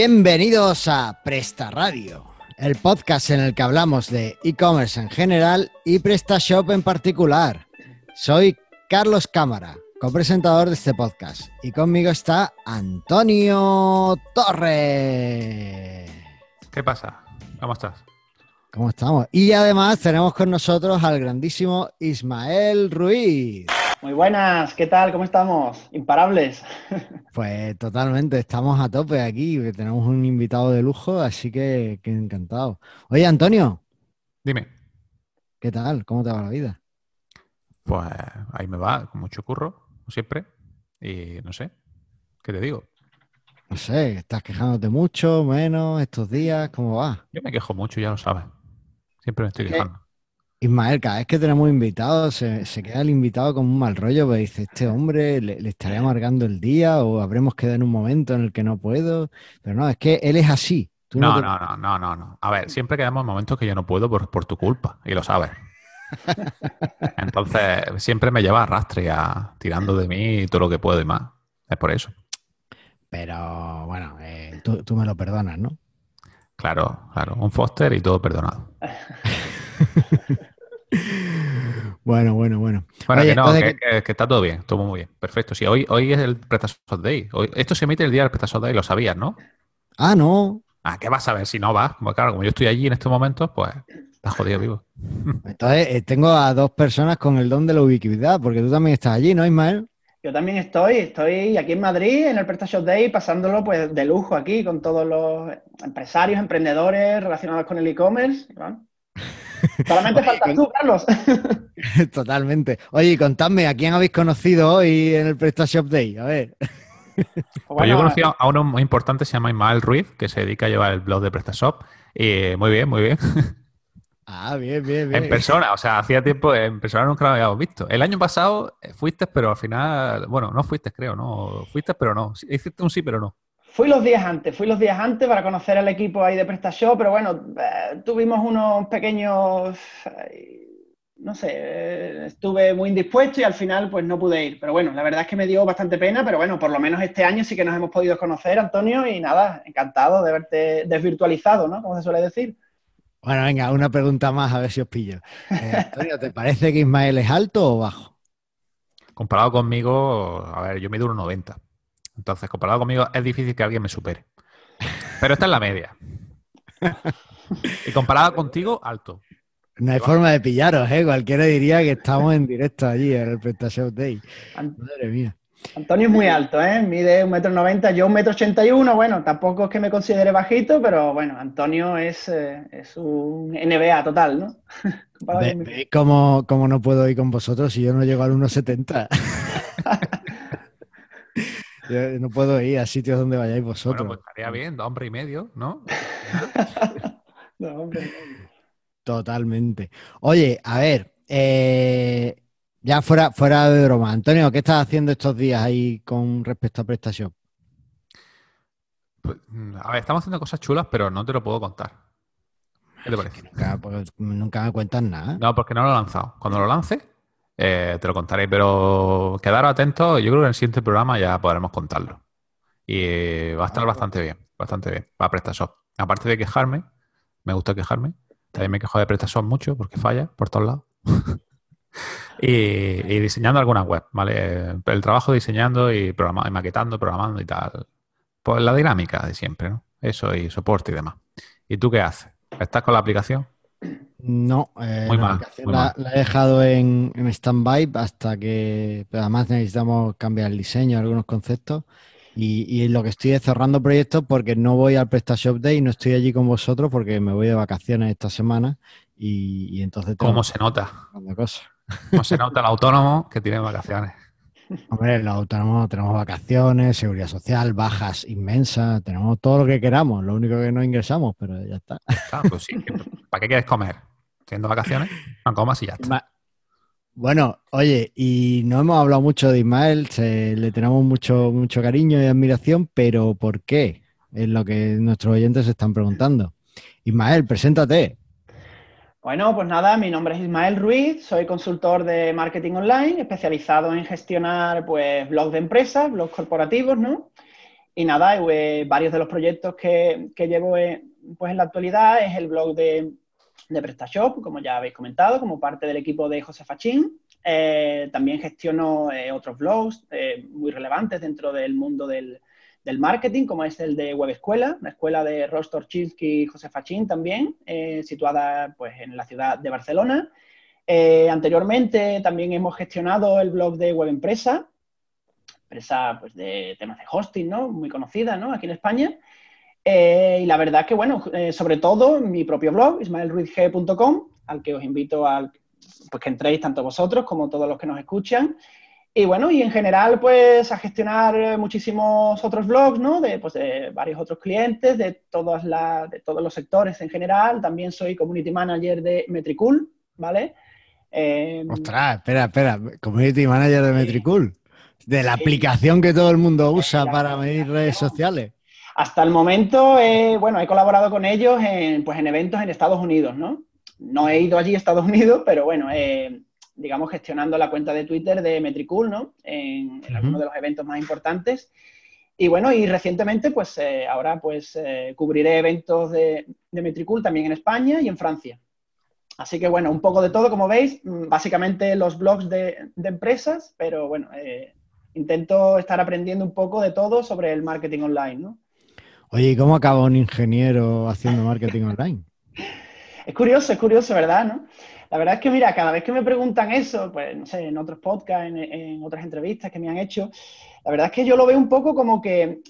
Bienvenidos a Presta Radio, el podcast en el que hablamos de e-commerce en general y PrestaShop en particular. Soy Carlos Cámara, copresentador de este podcast, y conmigo está Antonio Torres. ¿Qué pasa? ¿Cómo estás? ¿Cómo estamos? Y además tenemos con nosotros al grandísimo Ismael Ruiz. Muy buenas, ¿qué tal? ¿Cómo estamos? Imparables. Pues totalmente, estamos a tope aquí, tenemos un invitado de lujo, así que, que encantado. Oye, Antonio, Dime. ¿qué tal? ¿Cómo te va la vida? Pues ahí me va, con mucho curro, como siempre. Y no sé, ¿qué te digo? No sé, ¿estás quejándote mucho, menos estos días? ¿Cómo va? Yo me quejo mucho, ya lo sabes. Siempre me estoy ¿Qué? quejando. Ismael, cada vez que tenemos invitados, se, se queda el invitado con un mal rollo, pues dice, este hombre le, le estaré amargando el día o habremos quedado en un momento en el que no puedo. Pero no, es que él es así. Tú No, te- no, no, no, no, no. A ver, siempre quedamos en momentos que yo no puedo por, por tu culpa, y lo sabes. Entonces, siempre me lleva a rastre, a tirando de mí todo lo que puedo y más. Es por eso. Pero bueno, eh, tú, tú me lo perdonas, ¿no? Claro, claro. Un Foster y todo perdonado. Bueno, bueno, bueno. Bueno, Oye, que no, que, que- que está todo bien, todo muy bien. Perfecto. Sí, hoy, hoy es el PrestaShop Day. Hoy- esto se emite el día del PrestaShop Day, lo sabías, ¿no? Ah, no. Ah, ¿qué vas a ver si no vas? Como, claro, como yo estoy allí en estos momentos, pues estás jodido vivo. Entonces eh, tengo a dos personas con el don de la ubicuidad, porque tú también estás allí, ¿no, Ismael? Yo también estoy, estoy aquí en Madrid en el PrestaShop Day pasándolo pues de lujo aquí con todos los empresarios, emprendedores relacionados con el e-commerce. ¿no? Solamente faltas tú, Carlos. Totalmente. Oye, contadme, ¿a quién habéis conocido hoy en el PrestaShop Day? A ver. Pues yo conocí a a uno muy importante, se llama Ismael Ruiz, que se dedica a llevar el blog de PrestaShop. Y muy bien, muy bien. Ah, bien, bien, bien. En persona, o sea, hacía tiempo, en persona nunca lo habíamos visto. El año pasado eh, fuiste, pero al final, bueno, no fuiste, creo, ¿no? Fuiste, pero no. Hiciste un sí, pero no. Fui los días antes, fui los días antes para conocer al equipo ahí de PrestaShop, pero bueno, eh, tuvimos unos pequeños, eh, no sé, eh, estuve muy indispuesto y al final pues no pude ir. Pero bueno, la verdad es que me dio bastante pena, pero bueno, por lo menos este año sí que nos hemos podido conocer, Antonio, y nada, encantado de verte desvirtualizado, ¿no? Como se suele decir. Bueno, venga, una pregunta más, a ver si os pillo. Eh, Antonio, ¿te parece que Ismael es alto o bajo? Comparado conmigo, a ver, yo mido 1,90. Entonces, comparado conmigo, es difícil que alguien me supere. Pero esta es la media. Y comparado contigo, alto. No hay forma de pillaros, ¿eh? Cualquiera diría que estamos en directo allí en el PrestaShop Day. Madre mía. Antonio es muy alto, ¿eh? Mide un metro noventa, yo un metro ochenta y uno. Bueno, tampoco es que me considere bajito, pero bueno, Antonio es, eh, es un NBA total, ¿no? Comparado Ve- conmigo. ¿Veis cómo, cómo no puedo ir con vosotros si yo no llego al 1,70? Yo no puedo ir a sitios donde vayáis vosotros. Bueno, pues estaría bien, dos hombre y medio, ¿no? No, hombre. Totalmente. Oye, a ver, eh, ya fuera, fuera de broma, Antonio, ¿qué estás haciendo estos días ahí con respecto a PrestaShop? Pues, mm, a ver, estamos haciendo cosas chulas, pero no te lo puedo contar. ¿Qué te parece? Nunca, pues, nunca me cuentas nada. No, porque no lo he lanzado. Cuando lo lance, eh, te lo contaré, pero quedaros atentos. Yo creo que en el siguiente programa ya podremos contarlo. Y eh, va a estar bastante bien, bastante bien. Va a PrestaShop. Aparte de quejarme, me gusta quejarme. También me quejo de PrestaShop mucho porque falla por todos lados. y, y diseñando algunas web, ¿vale? El trabajo diseñando y, y maquetando, programando y tal. Pues la dinámica de siempre, ¿no? Eso y soporte y demás. ¿Y tú qué haces? ¿Estás con la aplicación? No, eh, Muy la mal, muy la, mal. la he dejado en, en stand-by hasta que pero además necesitamos cambiar el diseño, algunos conceptos. Y, y lo que estoy es cerrando proyectos porque no voy al PrestaShop Day, no estoy allí con vosotros porque me voy de vacaciones esta semana y, y entonces ¿Cómo se nota? cosas. ¿Cómo se nota el autónomo que tiene vacaciones? Hombre, los autónomos tenemos vacaciones, seguridad social, bajas inmensas, tenemos todo lo que queramos, lo único que no ingresamos, pero ya está. Claro, pues sí, ¿Para qué quieres comer? Teniendo vacaciones, no comas y ya está. Bueno, oye, y no hemos hablado mucho de Ismael, se- le tenemos mucho, mucho cariño y admiración, pero ¿por qué? Es lo que nuestros oyentes se están preguntando. Ismael, preséntate. Bueno, pues nada, mi nombre es Ismael Ruiz, soy consultor de marketing online, especializado en gestionar pues blogs de empresas, blogs corporativos, ¿no? Y nada, eh, varios de los proyectos que, llevo pues en la actualidad es el blog de, de PrestaShop, como ya habéis comentado, como parte del equipo de José Fachín. Eh, también gestiono eh, otros blogs muy relevantes dentro del mundo del, del, marketing, como es el de Web Escuela, la escuela de Rostor Chinsky y José Fachín también, situada pues, en la ciudad de Barcelona. anteriormente también hemos gestionado el blog de Web Empresa, empresa pues, de temas de hosting, ¿no? Muy conocida, ¿no? Aquí en España. Eh, y la verdad que, bueno, eh, sobre todo mi propio blog, ismaelruizg.com, al que os invito a pues, que entréis tanto vosotros como todos los que nos escuchan. Y bueno, y en general, pues a gestionar muchísimos otros blogs, ¿no? De, pues, de varios otros clientes, de, todas las, de todos los sectores en general. También soy community manager de Metricool, ¿vale? Eh, Ostras, espera, espera, community manager de Metricool de la aplicación que todo el mundo usa para medir redes sociales. Hasta el momento, bueno, he colaborado con ellos en, pues, en eventos en Estados Unidos, ¿no? No he ido allí a Estados Unidos, pero bueno, digamos, gestionando la cuenta de Twitter de Metricool, ¿no? En, en algunos de los eventos más importantes. Y bueno, y recientemente, pues eh, ahora pues eh, cubriré eventos de, de, Metricool también en España y en Francia. Así que bueno, un poco de todo, como veis, mm, básicamente los blogs de, de empresas, pero bueno, eh, intento estar aprendiendo un poco de todo sobre el marketing online, ¿no? Oye, ¿y cómo acaba un ingeniero haciendo marketing online? es curioso, es curioso, ¿verdad? ¿no? La verdad es que, mira, cada vez que me preguntan eso, pues, no sé, en otros podcasts, en otras entrevistas que me han hecho, la verdad es que yo lo veo un poco como que,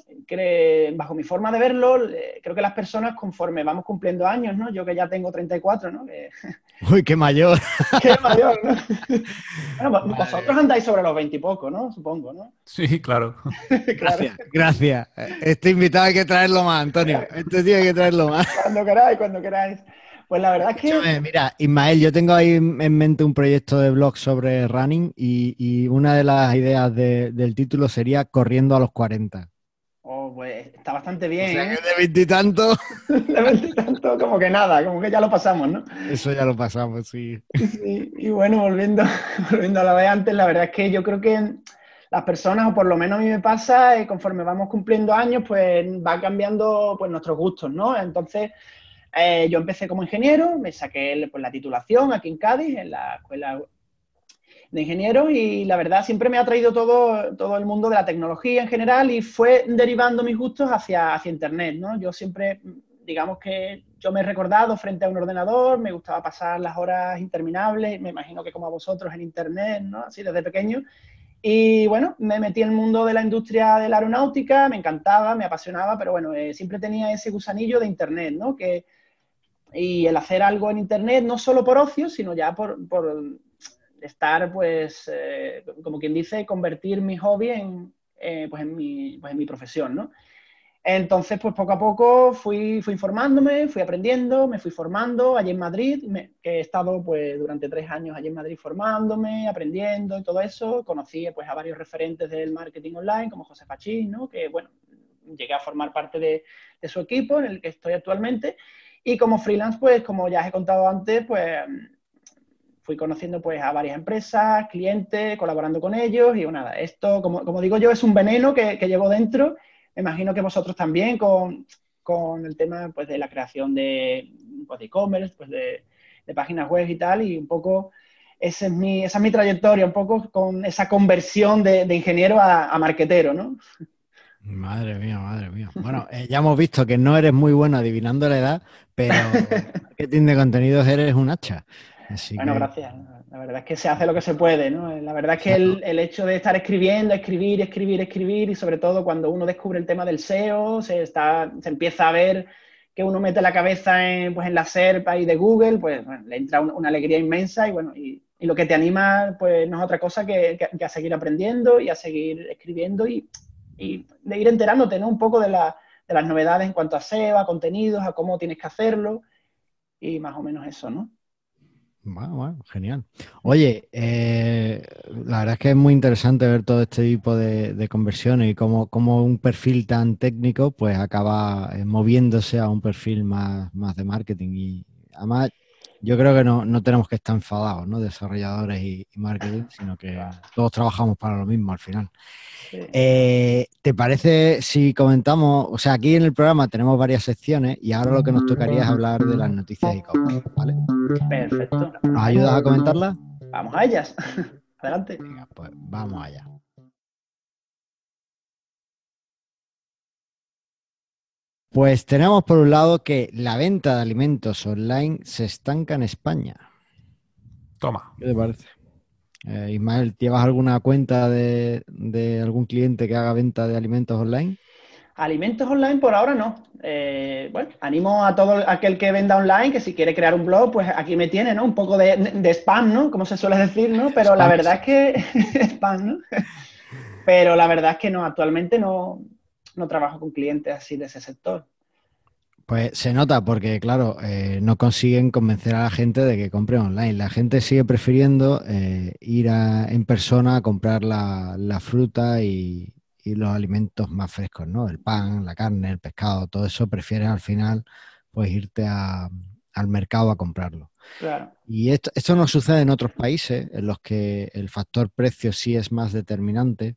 bajo mi forma de verlo, creo que las personas conforme vamos cumpliendo años, ¿no? Yo que ya tengo 34, ¿no? Uy, qué mayor. qué mayor, ¿no? bueno, vosotros andáis sobre los 20 y poco, ¿no? Supongo, ¿no? Sí, claro. Gracias, gracias. Este invitado hay que traerlo más, Antonio. Este tío hay que traerlo más. Cuando queráis, cuando queráis. Pues la verdad es que. Mira, Ismael, yo tengo ahí en mente un proyecto de blog sobre running y, una de las ideas del título sería Corriendo a los 40. Oh, pues está bastante bien. O sea, ¿eh? que de veintitanto. de veintitanto, como que nada, como que ya lo pasamos, ¿no? Eso ya lo pasamos, sí. sí y bueno, volviendo, volviendo a la de antes, la verdad es que yo creo que las personas, o por lo menos a mí me pasa, eh, conforme vamos cumpliendo años, pues va cambiando pues, nuestros gustos, ¿no? Entonces, eh, yo empecé como ingeniero, me saqué pues, la titulación aquí en Cádiz, en la escuela de ingenieros, y la verdad siempre me ha traído todo, todo el mundo de la tecnología en general y fue derivando mis gustos hacia, hacia Internet, ¿no? Yo siempre, digamos que yo me he recordado frente a un ordenador, me gustaba pasar las horas interminables, me imagino que como a vosotros en Internet, ¿no? Así desde pequeño. Y bueno, me metí en el mundo de la industria de la aeronáutica, me encantaba, me apasionaba, pero bueno, eh, siempre tenía ese gusanillo de Internet, ¿no? Que, y el hacer algo en Internet, no solo por ocio, sino ya por, estar, pues, eh, como quien dice, convertir mi hobby en, eh, pues en, mi, pues en mi profesión, ¿no? Entonces, pues poco a poco fui, fui informándome, fui aprendiendo, me fui formando allí en Madrid, que he estado pues durante tres años allí en Madrid formándome, aprendiendo y todo eso. Conocí pues a varios referentes del marketing online, como José Pachín, ¿no? Que, bueno, llegué a formar parte de, de su equipo en el que estoy actualmente. Y como freelance, pues como ya os he contado antes, pues fui conociendo pues a varias empresas, clientes, colaborando con ellos y nada, esto, como, como digo yo, es un veneno que, que, llevo dentro. Me imagino que vosotros también con, con el tema pues, de la creación de pues, e-commerce, pues, de, de, páginas web y tal, y un poco ese es mi, esa es mi trayectoria, un poco con esa conversión de, de ingeniero a, a marquetero, ¿no? Madre mía, madre mía. Bueno, eh, ya hemos visto que no eres muy bueno adivinando la edad, pero marketing de contenidos eres un hacha. bueno, gracias. La verdad es que se hace lo que se puede, ¿no? La verdad es que el, hecho de estar escribiendo, escribir, escribir, escribir, y sobre todo cuando uno descubre el tema del SEO, se, está, se empieza a ver que uno mete la cabeza en, pues, en la SERP y de Google, pues le entra una alegría inmensa y bueno, y, lo que te anima, pues no es otra cosa que, que a seguir aprendiendo y a seguir escribiendo y y de ir enterándote ¿no? un poco de, las novedades en cuanto a SEO, a contenidos, a cómo tienes que hacerlo y más o menos eso, ¿no? Bueno, bueno, genial. Oye, eh, la verdad es que es muy interesante ver todo este tipo de, conversiones y cómo, cómo, un perfil tan técnico pues acaba eh, moviéndose a un perfil más, más de marketing. Y además, yo creo que no, no tenemos que estar enfadados, ¿no? Desarrolladores y, y marketing, sino que todos trabajamos para lo mismo al final. Sí. Eh, ¿Te parece si comentamos? O sea, aquí en el programa tenemos varias secciones y ahora lo que nos tocaría es hablar de las noticias de e-commerce, ¿vale? Perfecto. ¿Nos ayudas a comentarlas? Vamos a ellas. Adelante. Venga, pues vamos allá. Pues tenemos por un lado que la venta de alimentos online se estanca en España. Toma. ¿Qué te parece? Eh, Ismael, ¿llevas alguna cuenta de, de algún cliente que haga venta de alimentos online? Alimentos online por ahora no. Eh, bueno, animo a todo aquel que venda online que si quiere crear un blog, pues aquí me tiene, ¿no? Un poco de, de spam, ¿no? Como se suele decir, ¿no? Pero la verdad es que spam, ¿no? Pero la verdad es que no, actualmente no, no trabajo con clientes así de ese sector. Pues se nota porque, claro, eh, no consiguen convencer a la gente de que compre online. La gente sigue prefiriendo eh, ir a- en persona a comprar la, la fruta y, y los alimentos más frescos, ¿no? El pan, la carne, el pescado, todo eso prefieren al final pues irte a- al mercado a comprarlo. Claro. Y esto, esto no sucede en otros países en los que el factor precio sí es más determinante,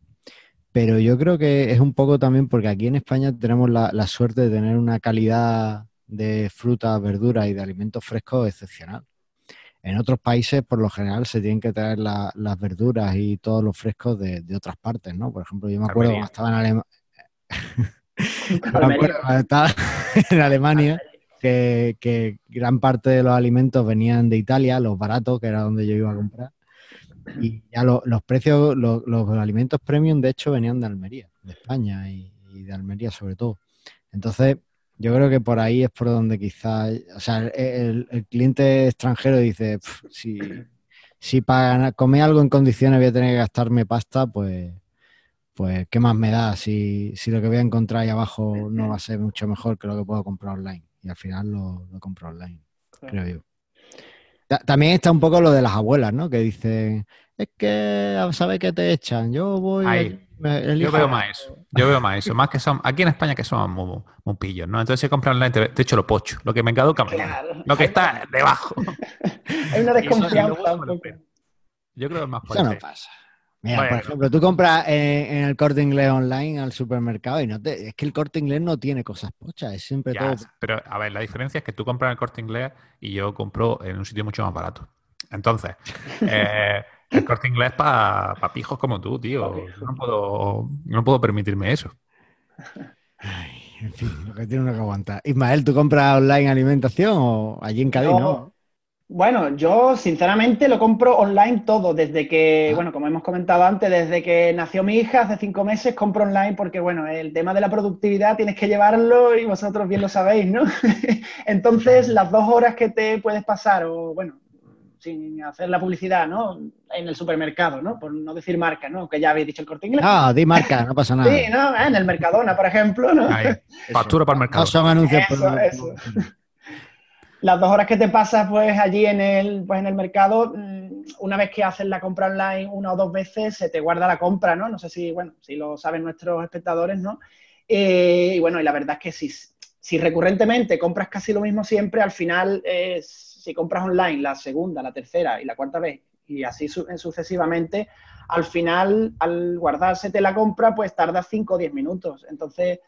pero yo creo que es un poco también porque aquí en España tenemos la, la suerte de tener una calidad de frutas, verduras y de alimentos frescos excepcional. En otros países, por lo general, se tienen que traer la- las verduras y todos los frescos de, de otras partes, ¿no? Por ejemplo, yo me acuerdo cuando estaba en Alemania, me acuerdo cuando estaba en Alemania que, que gran parte de los alimentos venían de Italia, los baratos, que era donde yo iba a comprar. Y ya lo- los precios, lo- los alimentos premium, de hecho, venían de Almería, de España y, y de Almería sobre todo. Entonces, yo creo que por ahí es por donde quizás, o sea, el, cliente extranjero dice, "Pf, si, si para comer algo en condiciones voy a tener que gastarme pasta, pues, pues ¿qué más me da si, si lo que voy a encontrar ahí abajo no va a ser mucho mejor que lo que puedo comprar online? Y al final lo, lo compro online, creo yo. Ta- También está un poco lo de las abuelas, ¿no? Que dicen, es que sabes que te echan, yo voy... Ahí. me Yo elijo". veo más eso. Yo veo más eso. Más que son, aquí en España que somos muy, muy pillos, ¿no? Entonces si compras online te, te echo lo pocho, lo que me caduca mañana. Claro. Lo que está debajo. Hay una desconfianza. Yo creo que es más por Eso no pasa. Mira, Bueno. por ejemplo, tú compras en, en el corte inglés online al supermercado y no te, es que el corte inglés no tiene cosas pochas, es siempre Ya, todo. pero a ver, la diferencia es que tú compras en el corte inglés y yo compro en un sitio mucho más barato. Entonces, eh, el corte inglés para pijos como tú, tío. Yo no puedo, no puedo permitirme eso. Ay, en fin, lo que tiene uno que aguantar. Ismael, ¿tú compras online alimentación o allí en Cádiz? No. No. Bueno, yo sinceramente lo compro online todo, desde que, Ah. bueno, como hemos comentado antes, desde que nació mi hija hace cinco meses, compro online porque, bueno, el tema de la productividad tienes que llevarlo y vosotros bien lo sabéis, ¿no? Entonces, las dos horas que te puedes pasar, o bueno, sin hacer la publicidad, ¿no? En el supermercado, ¿no? Por no decir marca, ¿no? Que ya habéis dicho el corte inglés. No, di marca, no pasa nada. Sí, ¿no? En el Mercadona, por ejemplo, ¿no? Ahí, factura para el mercado. No son anuncios. Eso, por- eso. Las dos horas que te pasas pues allí en el, pues, en el mercado, mm, una vez que haces la compra online una o dos veces, se te guarda la compra, ¿no? No sé si, bueno, si lo saben nuestros espectadores, ¿no? Eh, y bueno, y la verdad es que si, si recurrentemente compras casi lo mismo siempre, al final, eh, si compras online la segunda, la tercera y la cuarta vez, y así su- sucesivamente, al final, al guardársete la compra, pues tardas 5 o 10 minutos. Entonces,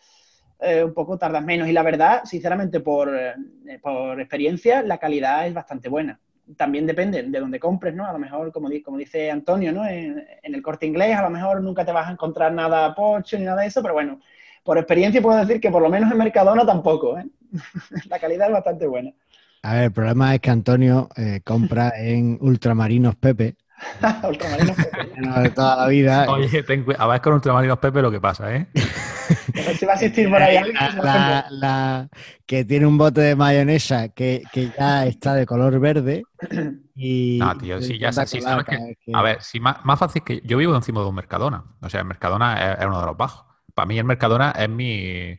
eh, un poco tardas menos. Y la verdad, sinceramente, por, eh, por experiencia, la calidad es bastante buena. También depende de dónde compres, ¿no? A lo mejor, como, como dice Antonio, ¿no? En, en el corte inglés, a lo mejor nunca te vas a encontrar nada pocho ni nada de eso, pero bueno, por experiencia puedo decir que por lo menos en Mercadona tampoco, ¿eh? la calidad es bastante buena. A ver, el problema es que Antonio compra en Ultramarinos Pepe, Ultramarinos Pepe. no de toda la vida. Oye, ten cui- a ver con Ultramarinos Pepe lo que pasa, ¿eh? Si va a asistir por ahí alguien. La- la- la- que tiene un bote de mayonesa que, que ya está de color verde. Y, No, tío, sí, ya sabes que- que- A ver, si más, más fácil que yo vivo encima de un Mercadona. O sea, el Mercadona es, es uno de los bajos. Para mí el Mercadona es mi,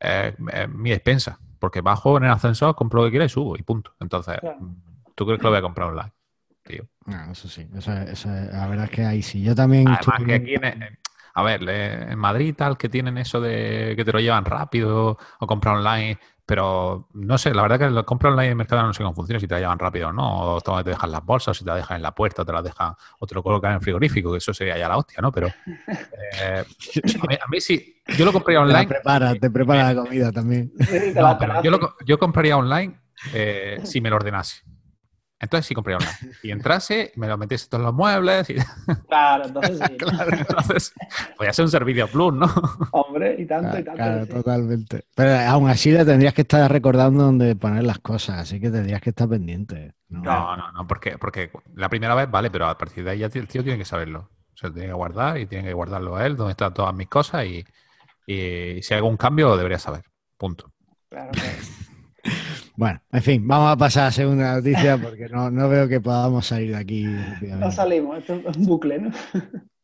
es- es mi despensa. Porque bajo en el ascensor, compro lo que quiera y subo y punto. Entonces, Claro. ¿tú crees que lo voy a comprar online? No, eso sí, eso, eso es- la verdad es que ahí sí. Yo también Además que aquí en, a ver, en Madrid tal, que tienen eso de que te lo llevan rápido o comprar online, pero no sé, la verdad que lo compro online en Mercadona no sé cómo funciona, si te la llevan rápido o no, o te dejan las bolsas, o si te la dejan en la puerta, o te la dejan, o te lo colocan en el frigorífico, que eso sería ya la hostia, ¿no? Pero eh, a, mí, sí, yo lo compraría online. Te prepara, te prepara la comida también. No, pero yo, lo, yo compraría online eh, si me lo ordenase. Entonces sí compré online. Y entrase, me lo metiese todos los muebles. Y... Claro, entonces sí. claro, entonces podría ser un servicio plus, ¿no? Hombre, y tanto, y tanto. Claro, totalmente. Pero aún así le tendrías que estar recordando dónde poner las cosas, así que tendrías que estar pendiente. No, no, no, porque, porque la primera vez vale, pero a partir de ahí ya el tío tiene que saberlo. O sea, tiene que guardar y tiene que guardarlo a él, donde están todas mis cosas y, y si hay algún cambio debería saber. Punto. Claro, claro. Bueno, en fin, vamos a pasar a la segunda noticia porque no, veo que podamos salir de aquí. No salimos, esto es un bucle, ¿no?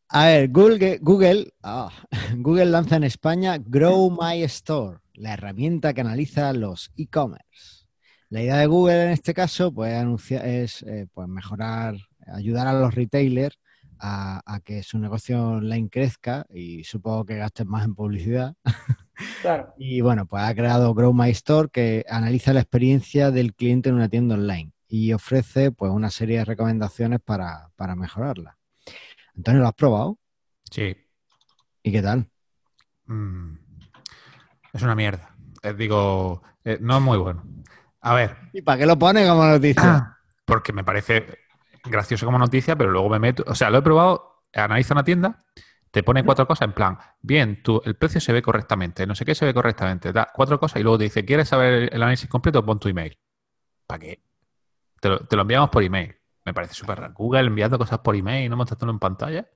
A ver, Google, Google, ah, Google lanza en España Grow My Store, la herramienta que analiza los e-commerce. La idea de Google en este caso pues, es eh, pues, mejorar, ayudar a los retailers a, a, que su negocio online crezca y supongo que gastes más en publicidad. Y bueno, pues ha creado Grow My Store que analiza la experiencia del cliente en una tienda online y ofrece pues una serie de recomendaciones para, mejorarla. Antonio, ¿lo has probado? Sí. ¿Y qué tal? Mm. es una mierda. Eh, digo, eh, no es muy bueno. A ver. ¿Y para qué lo pone como noticia? Porque me parece gracioso como noticia, pero luego me meto. O sea, lo he probado, analiza una tienda te pone cuatro cosas en plan, bien, tú, el precio se ve correctamente, no sé qué se ve correctamente, da cuatro cosas y luego te dice, ¿quieres saber el análisis completo? Pon tu email. ¿Para qué? Te lo, enviamos por email. Me parece súper raro. Google enviando cosas por email y no mostrándolo en pantalla.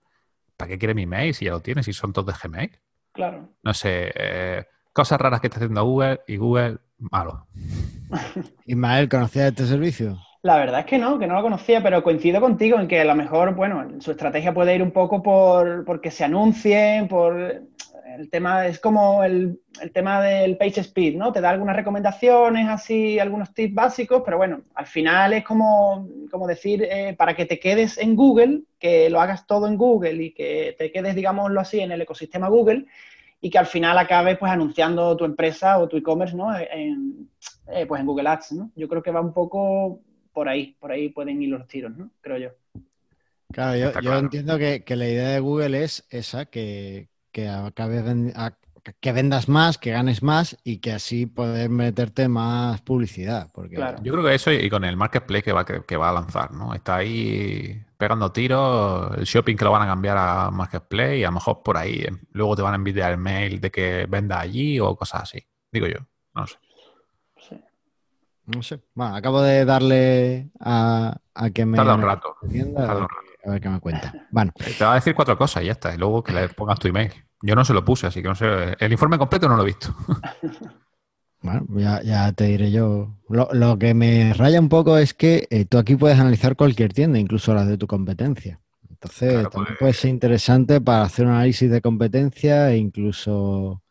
¿Para qué quiere mi email si ya lo tienes y son todos de Gmail? Claro. No sé, eh, cosas raras que está haciendo Google y Google, malo. Ismael, ¿conocías este servicio? La verdad es que no, que no lo conocía, pero coincido contigo en que a lo mejor, bueno, su estrategia puede ir un poco por, que se anuncien, por el tema, es como el, tema del page speed, ¿no? Te da algunas recomendaciones, así, algunos tips básicos, pero bueno, al final es como, como decir, eh, para que te quedes en Google, que lo hagas todo en Google y que te quedes, digámoslo así, en el ecosistema Google y que al final acabes pues anunciando tu empresa o tu e-commerce, ¿no? En, eh, pues en Google Ads, ¿no? Yo creo que va un poco por ahí, por ahí pueden ir los tiros, ¿no? Creo yo. Claro, yo, entiendo que, la idea de Google es esa, que, que que vendas más, que ganes más y que así puedes meterte más publicidad. Porque... Yo creo que eso y con el marketplace que va, que, va a lanzar, ¿no? Está ahí pegando tiros, el shopping que lo van a cambiar a marketplace y a lo mejor por ahí eh, luego te van a enviar el mail de que venda allí o cosas así. Digo yo, no sé. No sé. Bueno, acabo de darle a, que me. Tarda un rato. A ver qué me cuenta. Bueno. Te va a decir cuatro cosas y ya está. Y luego que le pongas tu email. Yo no se lo puse, así que no sé. El informe completo no lo he visto. Bueno, ya, te diré yo. Lo, que me raya un poco es que eh, tú aquí puedes analizar cualquier tienda, incluso las de tu competencia. Entonces, también pues. puede ser interesante para hacer un análisis de competencia e incluso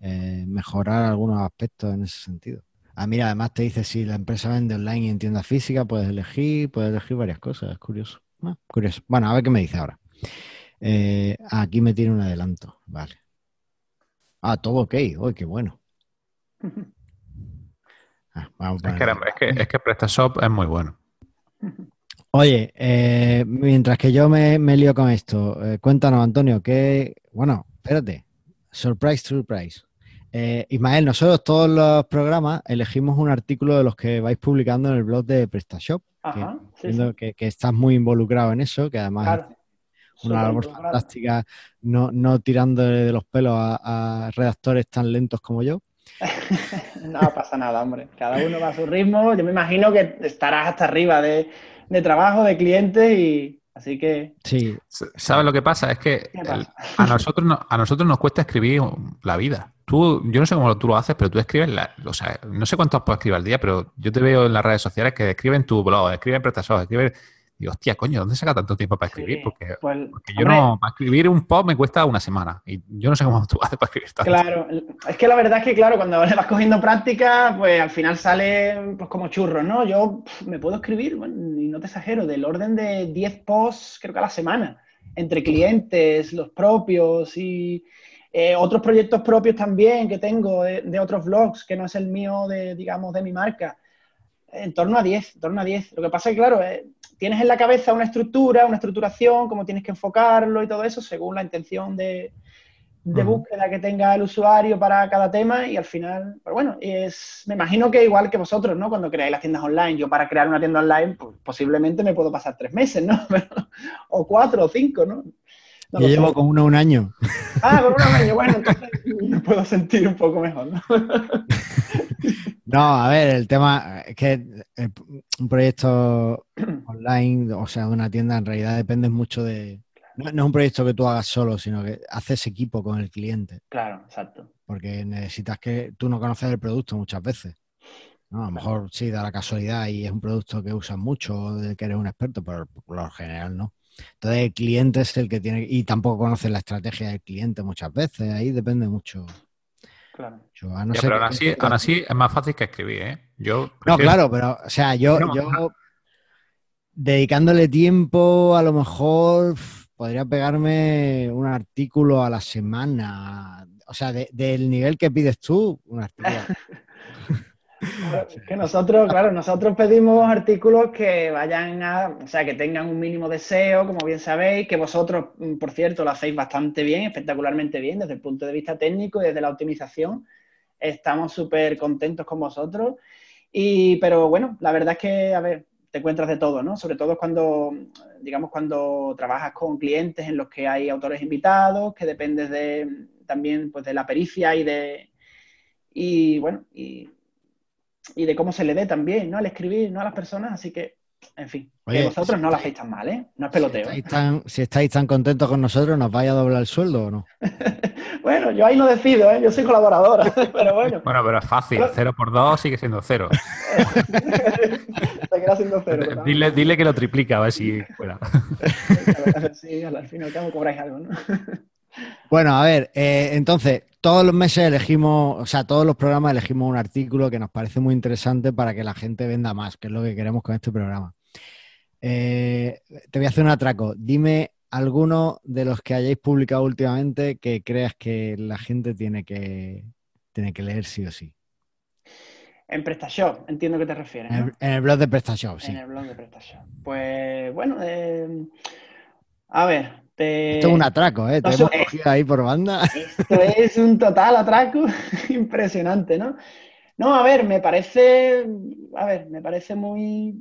eh, mejorar algunos aspectos en ese sentido. Ah, mira, además te dice si la empresa vende online y en tienda física, puedes elegir, puedes elegir varias cosas, es curioso. Ah, curioso. Bueno, a ver qué me dice ahora. Eh, aquí me tiene un adelanto, vale. Ah, todo ok, uy, qué bueno. Ah, es, que, es, que, PrestaShop es muy bueno. Oye, eh, mientras que yo me, me lío con esto, eh, cuéntanos, Antonio, que, bueno, espérate, surprise, surprise. Eh, Ismael, nosotros todos los programas elegimos un artículo de los que vais publicando en el blog de PrestaShop. Ajá, que, Que, estás muy involucrado en eso, que además es una labor fantástica, no, no tirándole de los pelos a, redactores tan lentos como yo. no pasa nada, hombre. Cada uno va a su ritmo. Yo me imagino que estarás hasta arriba de, de trabajo, de clientes y, Así que. Sí. ¿Sabes lo que pasa? Es que a, nosotros a nosotros nos cuesta escribir la vida. Tú, yo no sé cómo tú lo haces, pero tú escribes, la, o sea, no sé cuántos puedes escribir al día, pero yo te veo en las redes sociales que escriben tu blog, escriben prestaciones, escriben Digo, hostia, coño, ¿dónde saca tanto tiempo para escribir? porque, pues, yo no, para escribir un post me cuesta una semana y yo no sé cómo tú haces para escribir tanto. Claro, es que la verdad es que, claro, cuando le vas cogiendo práctica, pues al final sale pues, como churro, ¿no? Yo me puedo escribir, y no te exagero, del orden de 10 posts, creo que a la semana, entre clientes, los propios y Eh, otros proyectos propios también que tengo de, otros blogs, que no es el mío, de, digamos, de mi marca, en torno a 10, en torno a 10. Lo que pasa es que, claro, eh, tienes en la cabeza una estructura, una estructuración, cómo tienes que enfocarlo y todo eso, según la intención de, búsqueda que tenga el usuario para cada tema y al final, pero bueno, es, me imagino que igual que vosotros, ¿no? Cuando creáis las tiendas online, yo para crear una tienda online, pues, posiblemente me puedo pasar tres meses, ¿no? o cuatro o cinco, ¿no? Yo llevo como uno un año. Ah, con un año, bueno, entonces me puedo sentir un poco mejor, ¿no? No, a ver, el tema es que un proyecto online, o sea, una tienda, en realidad depende mucho de. No, es un proyecto que tú hagas solo, sino que haces equipo con el cliente. Claro, exacto. Porque necesitas que tú no conoces el producto muchas veces. A lo mejor sí da la casualidad y es un producto que usas mucho, de que eres un experto, pero por lo general no. Entonces el cliente es el que tiene, y tampoco conoces la estrategia del cliente muchas veces, ahí depende mucho. Claro. pero aún así, es más fácil que escribir, ¿eh? Yo No, claro, pero, o sea, yo, yo dedicándole tiempo, a lo mejor podría pegarme un artículo a la semana. O sea, del nivel que pides tú, un artículo. que nosotros, claro, nosotros pedimos artículos que vayan a, o sea, que tengan un mínimo de SEO, como bien sabéis, que vosotros, mm, por cierto, lo hacéis bastante bien, espectacularmente bien desde el punto de vista técnico y desde la optimización. Estamos súper contentos con vosotros. Y, pero bueno, la verdad es que, a ver, te encuentras de todo, ¿no? Sobre todo cuando, digamos, cuando trabajas con clientes en los que hay autores invitados, que dependes de, también, pues, de la pericia y de, y bueno, y y de cómo se le dé también, ¿no? Al escribir, ¿no? A las personas, así que, en fin, que vosotros no lo hacéis tan mal, ¿eh? No es peloteo. Si estáis, tan, contentos con nosotros, ¿nos vais a doblar el sueldo o no? bueno, yo ahí no decido, ¿eh? Yo soy colaboradora, pero bueno. Bueno, pero es fácil, cero por dos sigue siendo cero. se queda siendo cero. Dile, dile, que lo triplica, a ver si fuera. sí, al fin y al cabo cobráis algo, ¿no? Bueno, a ver, eh, entonces, todos los meses elegimos, o sea, todos los programas elegimos un artículo que nos parece muy interesante para que la gente venda más, que es lo que queremos con este programa. Eh, te voy a hacer un atraco. Dime alguno de los que hayáis publicado últimamente que creas que la gente tiene que, tiene que leer sí o sí. En PrestaShop, entiendo que te refieres. En, el, blog de PrestaShop, sí. En el blog de PrestaShop. Pues bueno, eh, a ver, esto es un atraco, ¿eh? Te hemos cogido ahí por banda. Esto es un total atraco impresionante, ¿no? No, a ver, me parece, a ver, me parece muy,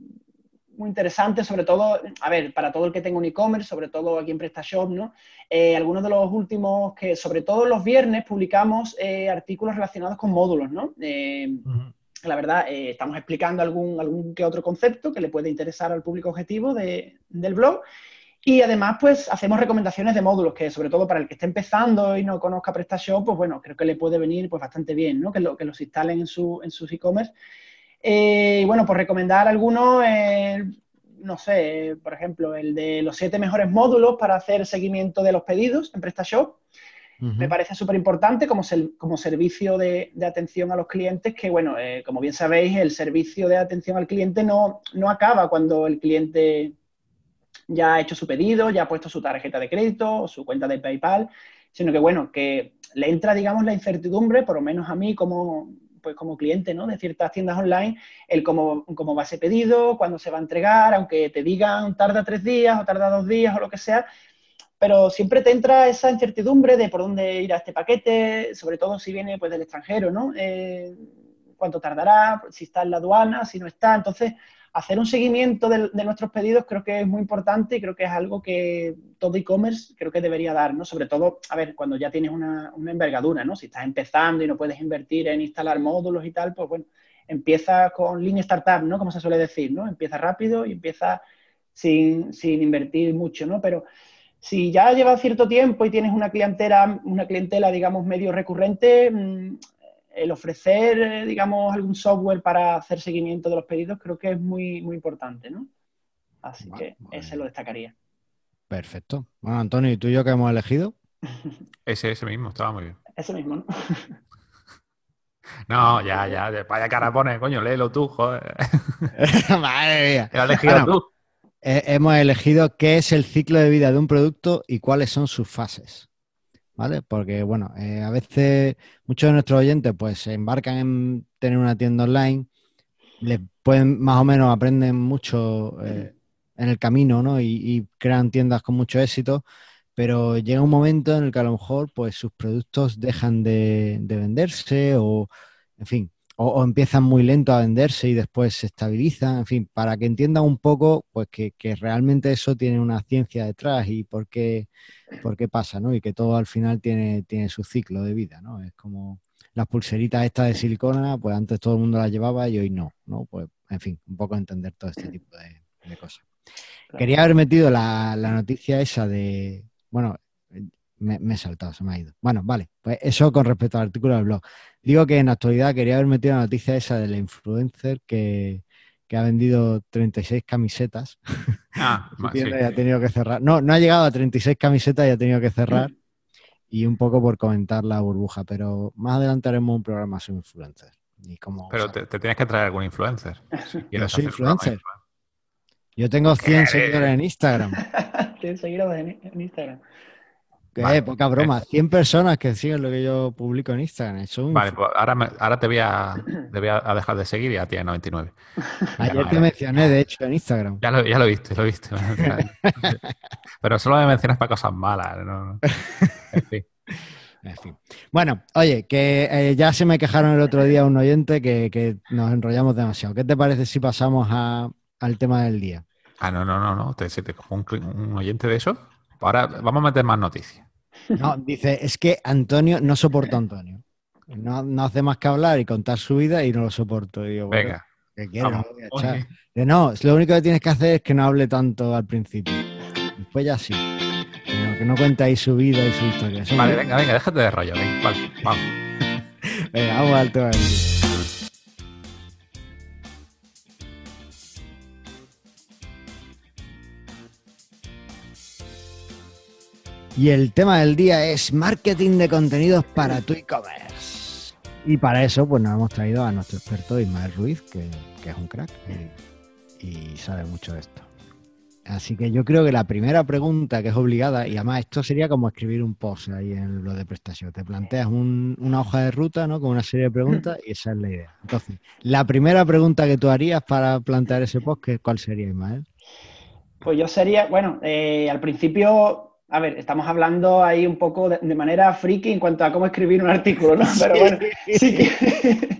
muy interesante, sobre todo, a ver, para todo el que tenga un e-commerce, sobre todo aquí en PrestaShop, ¿no? Eh, algunos de los últimos que, sobre todo los viernes, publicamos eh, artículos relacionados con módulos, ¿no? Eh, la verdad, estamos explicando algún, algún que otro concepto que le puede interesar al público objetivo del blog y además, pues hacemos recomendaciones de módulos que, sobre todo para el que esté empezando y no conozca PrestaShop, pues bueno, creo que le puede venir pues bastante bien, ¿no? Que, lo, que los instalen en, su, en sus e-commerce. Eh, y bueno, por recomendar algunos, eh, no sé, por ejemplo, el de los siete mejores módulos para hacer seguimiento de los pedidos en PrestaShop. Me parece súper importante como, como servicio de, atención a los clientes, que bueno, eh, como bien sabéis, el servicio de atención al cliente no, no acaba cuando el cliente ya ha hecho su pedido, ya ha puesto su tarjeta de crédito su cuenta de PayPal, sino que, bueno, que le entra, digamos, la incertidumbre, por lo menos a mí como, pues como cliente ¿no? de ciertas tiendas online, el cómo, cómo va ese pedido, cuándo se va a entregar, aunque te digan tarda tres días o tarda dos días o lo que sea, pero siempre te entra esa incertidumbre de por dónde irá este paquete, sobre todo si viene pues del extranjero, ¿no? Eh, cuánto tardará, si está en la aduana, si no está. Entonces, hacer un seguimiento de, nuestros pedidos creo que es muy importante y creo que es algo que todo e-commerce creo que debería dar, ¿no? Sobre todo, a ver, cuando ya tienes una, envergadura, ¿no? Si estás empezando y no puedes invertir en instalar módulos y tal, pues bueno, empieza con Lean Startup, ¿no? Como se suele decir, ¿no? Empieza rápido y empieza sin, sin invertir mucho, ¿no? Pero si ya llevas cierto tiempo y tienes una clientela, una clientela, digamos, medio recurrente, mm, el ofrecer, eh, digamos, algún software para hacer seguimiento de los pedidos creo que es muy, muy importante, ¿no? Así que ese lo destacaría. Perfecto. Bueno, Antonio, ¿y tú y yo qué hemos elegido? Ese, ese mismo, estaba muy bien. Ese mismo, ¿no? No, ya, ya, vaya cara pone, coño, léelo tú, joder. Madre mía. Lo has elegido tú. hemos elegido qué es el ciclo de vida de un producto y cuáles son sus fases. ¿Vale? Porque, bueno, eh, a veces muchos de nuestros oyentes pues se embarcan en tener una tienda online, les pueden, más o menos aprenden mucho eh, en el camino, ¿no? Y, y crean tiendas con mucho éxito, pero llega un momento en el que a lo mejor pues sus productos dejan de, de venderse o, en fin, o, o empiezan muy lento a venderse y después se estabilizan, en fin, para que entiendan un poco pues que, que realmente eso tiene una ciencia detrás y por qué, por qué pasa, ¿no? Y que todo al final tiene, tiene su ciclo de vida, ¿no? Es como las pulseritas estas de silicona, pues antes todo el mundo las llevaba y hoy no, ¿no? Pues, en fin, un poco entender todo este tipo de, de cosas. Quería haber metido la, la noticia esa de, bueno, me, me, he saltado, se me ha ido. Bueno, vale, pues eso con respecto al artículo del blog. Digo que en la actualidad quería haber metido la noticia esa de la influencer que, que ha vendido 36 camisetas. Ah, sí. y ha tenido que cerrar. No, no ha llegado a 36 camisetas y ha tenido que cerrar. Y un poco por comentar la burbuja, pero más adelante haremos un programa sobre. Y cómo, pero te, te, tienes que traer algún influencer. Si Yo soy influencer. Yo tengo 100 seguidores en Instagram. 100 seguidores en Instagram. Qué vale, poca broma. 100 personas que siguen lo que yo publico en Instagram. Vale, pues ahora, me, ahora te, voy a, te voy a dejar de seguir y ya tienes 99. Ayer te mencioné, de hecho, en Instagram. Ya lo, ya lo viste, lo viste. Pero solo me mencionas para cosas malas. ¿no? En fin. En fin. Bueno, oye, que eh, ya se me quejaron el otro día un oyente que, que nos enrollamos demasiado. ¿Qué te parece si pasamos a, al tema del día? Ah, no, no, no, no. ¿Te, te un, un oyente de eso? Ahora vamos a meter más noticias. No, dice, es que Antonio no soporto a Antonio. No, no, hace más que hablar y contar su vida y no lo soporto. Digo, Venga. ¿qué quiero? No, no, lo único que tienes que hacer es que no hable tanto al principio. Después ya sí. Pero que no cuente ahí su vida y su historia. Eso vale, me... venga, venga, déjate de rollo. Venga, vale, vamos. venga, vamos al tema Y el tema del día es marketing de contenidos para tu e-commerce. Y para eso, pues nos hemos traído a nuestro experto Ismael Ruiz, que, es un crack y, y, sabe mucho de esto. Así que yo creo que la primera pregunta que es obligada, y además esto sería como escribir un post ahí en lo de prestación. Te planteas un, una hoja de ruta, ¿no? Con una serie de preguntas y esa es la idea. Entonces, la primera pregunta que tú harías para plantear ese post, ¿cuál sería, Ismael? Pues yo sería, bueno, eh, al principio a ver, estamos hablando ahí un poco de, de, manera friki en cuanto a cómo escribir un artículo, ¿no? Pero bueno, sí que...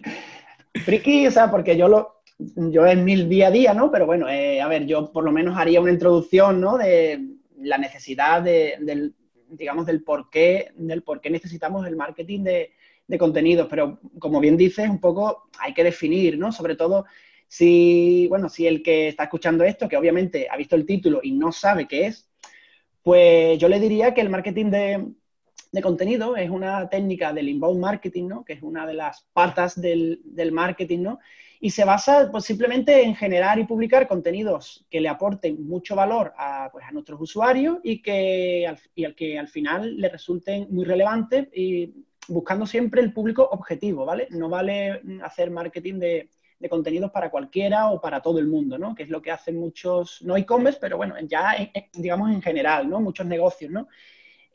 friki, o sea, porque yo lo... Yo es mi día a día, ¿no? Pero bueno, eh, a ver, yo por lo menos haría una introducción, ¿no? De la necesidad de, del, digamos, del por qué, del por qué necesitamos el marketing de, de contenidos. Pero como bien dices, un poco hay que definir, ¿no? Sobre todo si, bueno, si el que está escuchando esto, que obviamente ha visto el título y no sabe qué es, pues yo le diría que el marketing de, de, contenido es una técnica del inbound marketing, ¿no? Que es una de las patas del, del marketing, ¿no? Y se basa pues, simplemente en generar y publicar contenidos que le aporten mucho valor a, pues, a nuestros usuarios y, que, al, y al que al final le resulten muy relevantes y buscando siempre el público objetivo, ¿vale? No vale hacer marketing de, de contenidos para cualquiera o para todo el mundo, ¿no? Que es lo que hacen muchos, no e-commerce, pero bueno, ya digamos en general, ¿no? Muchos negocios, ¿no?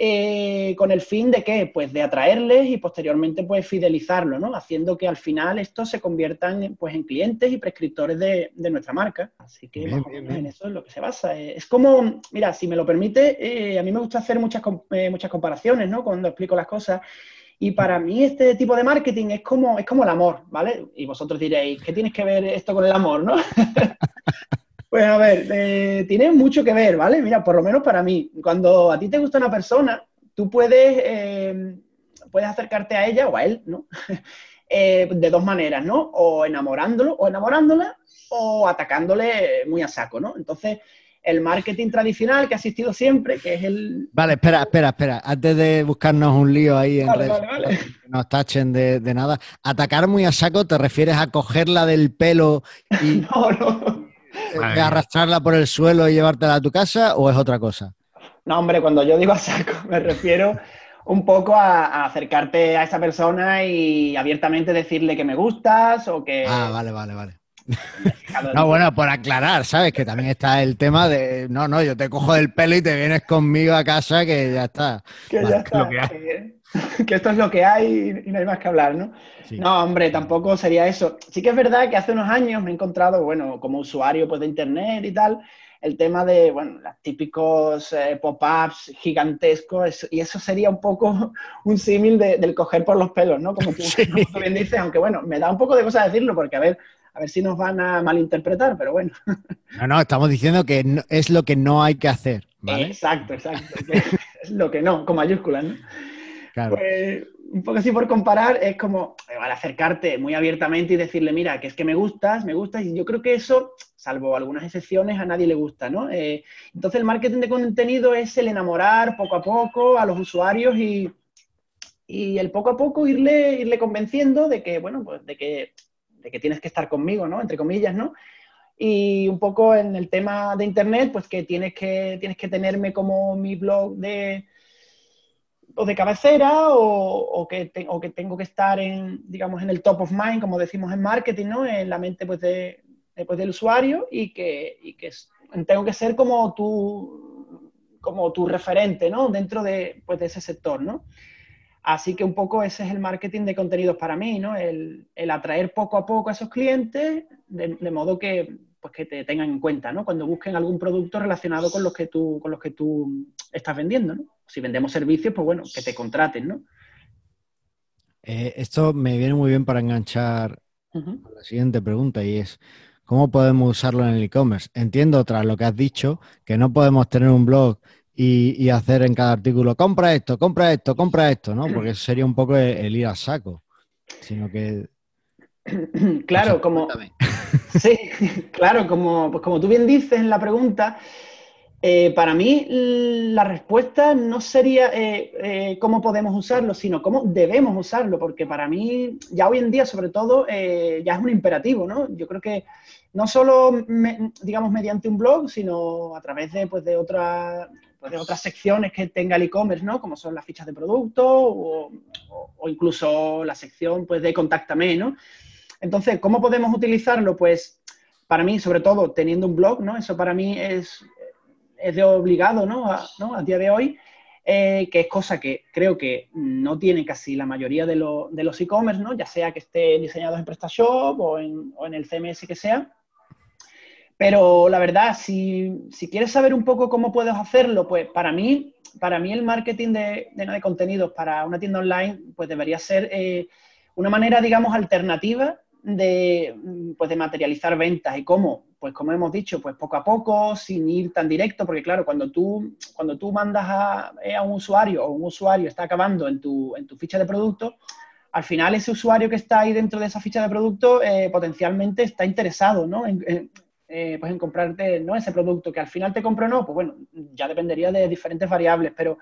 Eh, con el fin de qué? Pues de atraerles y posteriormente pues fidelizarlo, ¿no? Haciendo que al final estos se conviertan pues en clientes y prescriptores de, de nuestra marca. Así que bien, bien, bien. en eso es lo que se basa. Es como, mira, si me lo permite, eh, a mí me gusta hacer muchas, eh, muchas comparaciones, ¿no? Cuando explico las cosas. Y para mí este tipo de marketing es como, es como el amor, ¿vale? Y vosotros diréis, ¿qué tienes que ver esto con el amor, no? pues a ver, eh, tiene mucho que ver, ¿vale? Mira, por lo menos para mí, cuando a ti te gusta una persona, tú puedes, eh, puedes acercarte a ella o a él, ¿no? eh, de dos maneras, ¿no? O enamorándolo o enamorándola o atacándole muy a saco, ¿no? Entonces, el marketing tradicional que ha existido siempre, que es el... Vale, espera, espera, espera. Antes de buscarnos un lío ahí en vale, redes, vale, vale. que nos tachen de, de, nada, atacar muy a saco, ¿te refieres a cogerla del pelo y no, no. Eh, arrastrarla por el suelo y llevártela a tu casa o es otra cosa? No, hombre, cuando yo digo a saco me refiero un poco a, a, acercarte a esa persona y abiertamente decirle que me gustas o que... Ah, vale, vale, vale. No, bueno, por aclarar, ¿sabes? Que también está el tema de, no, no, yo te cojo del pelo y te vienes conmigo a casa, que ya está. Que ya está. Que, esto es lo que hay y no hay más que hablar, ¿no? No, hombre, tampoco sería eso. Sí que es verdad que hace unos años me he encontrado, bueno, como usuario pues, de Internet y tal, el tema de, bueno, los típicos eh, pop-ups gigantescos, y eso sería un poco un símil del coger por los pelos, ¿no? Como tú, bien dices, aunque bueno, me da un poco de cosa decirlo, porque a ver, a ver si nos van a malinterpretar, pero bueno. No, no, estamos diciendo que es lo que no hay que hacer. Exacto, exacto. es lo que no, con mayúsculas, ¿no? Claro. Pues, un poco así por comparar, es como al acercarte muy abiertamente y decirle, mira, que es que me gustas, me gustas, y yo creo que eso, salvo algunas excepciones, a nadie le gusta, ¿no? Eh, entonces el marketing de contenido es el enamorar poco a poco a los usuarios y, y el poco a poco irle, irle convenciendo de que, bueno, pues de que, de que tienes que estar conmigo, ¿no? Entre comillas, ¿no? Y un poco en el tema de Internet, pues que tienes que, tienes que tenerme como mi blog de o de cabecera o, que que tengo que estar en, digamos, en el top of mind, como decimos en marketing, ¿no? En la mente pues, de, pues, del usuario y que, que tengo que ser como tu, como tu referente, ¿no? Dentro de, pues, de ese sector, ¿no? Así que un poco ese es el marketing de contenidos para mí, ¿no? El, atraer poco a poco a esos clientes de, modo que, pues que te tengan en cuenta, ¿no? Cuando busquen algún producto relacionado con los que tú, con los que tú estás vendiendo, ¿no? si vendemos servicios, pues bueno, que te contraten, ¿no? Eh, esto me viene muy bien para enganchar a la siguiente pregunta y es, ¿cómo podemos usarlo en el e-commerce? Entiendo, tras lo que has dicho, que no podemos tener un blog y, hacer en cada artículo, compra esto, compra esto, compra esto, ¿no? Porque sería un poco el, ir a saco, sino que... Claro, como... Sí, claro, como, pues como tú bien dices en la pregunta, eh, para mí la respuesta no sería eh, eh, cómo podemos usarlo, sino cómo debemos usarlo, porque para mí ya hoy en día sobre todo ya es un imperativo, ¿no? Yo creo que no solo, digamos, mediante un blog, sino a través de, pues, de, pues, de otras secciones que tenga el e-commerce, ¿no? Como son las fichas de producto o, incluso la sección pues, de Contáctame, ¿no? Entonces, ¿cómo podemos utilizarlo? Pues para mí, sobre todo, teniendo un blog, ¿no? Eso para mí es, es de obligado, ¿no? A, día de hoy, eh, que es cosa que creo que no tiene casi la mayoría de, los e-commerce, ¿no? Ya sea que esté diseñado en PrestaShop o en el CMS que sea. Pero la verdad, si, quieres saber un poco cómo puedes hacerlo, pues para mí, para mí el marketing de, de, contenidos para una tienda online, pues debería ser eh, una manera, digamos, alternativa de, pues de materializar ventas. Y cómo pues como hemos dicho, pues poco a poco, sin ir tan directo, porque claro, cuando tú, cuando tú mandas a, eh, a un usuario o un usuario está acabando en tu, en tu ficha de producto, al final ese usuario que está ahí dentro de esa ficha de producto eh, potencialmente está interesado ¿no? en, eh, pues en comprarte ¿no? ese producto, que al final te compro o no, pues bueno, ya dependería de diferentes variables, pero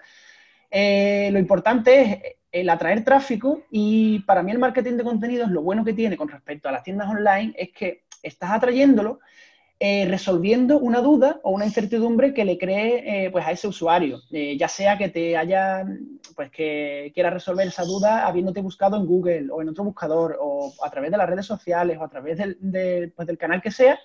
lo importante es el atraer tráfico y para mí el marketing de contenidos, lo bueno que tiene con respecto a las tiendas online es que estás atrayéndolo eh, resolviendo una duda o una incertidumbre que le cree eh, pues a ese usuario, eh, ya sea que te haya, pues que quiera resolver esa duda habiéndote buscado en Google o en otro buscador o a través de las redes sociales o a través del, pues del canal que sea,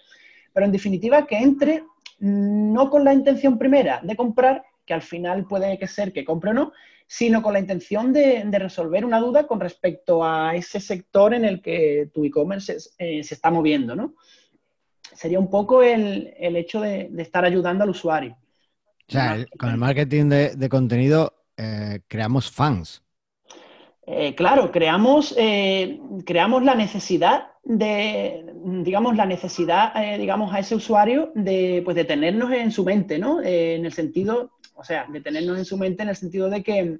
pero en definitiva que entre no con la intención primera de comprar, que al final puede que ser que compre o no, sino con la intención de, resolver una duda con respecto a ese sector en el que tu e-commerce se está moviendo, ¿no? sería un poco el, hecho de, estar ayudando al usuario. O sea, con el marketing de, contenido eh, creamos fans. Eh, claro, creamos, eh, creamos la necesidad de, digamos, la necesidad, digamos, a ese usuario de, pues, de tenernos en su mente, ¿no? en el sentido, o sea, de tenernos en su mente en el sentido de que,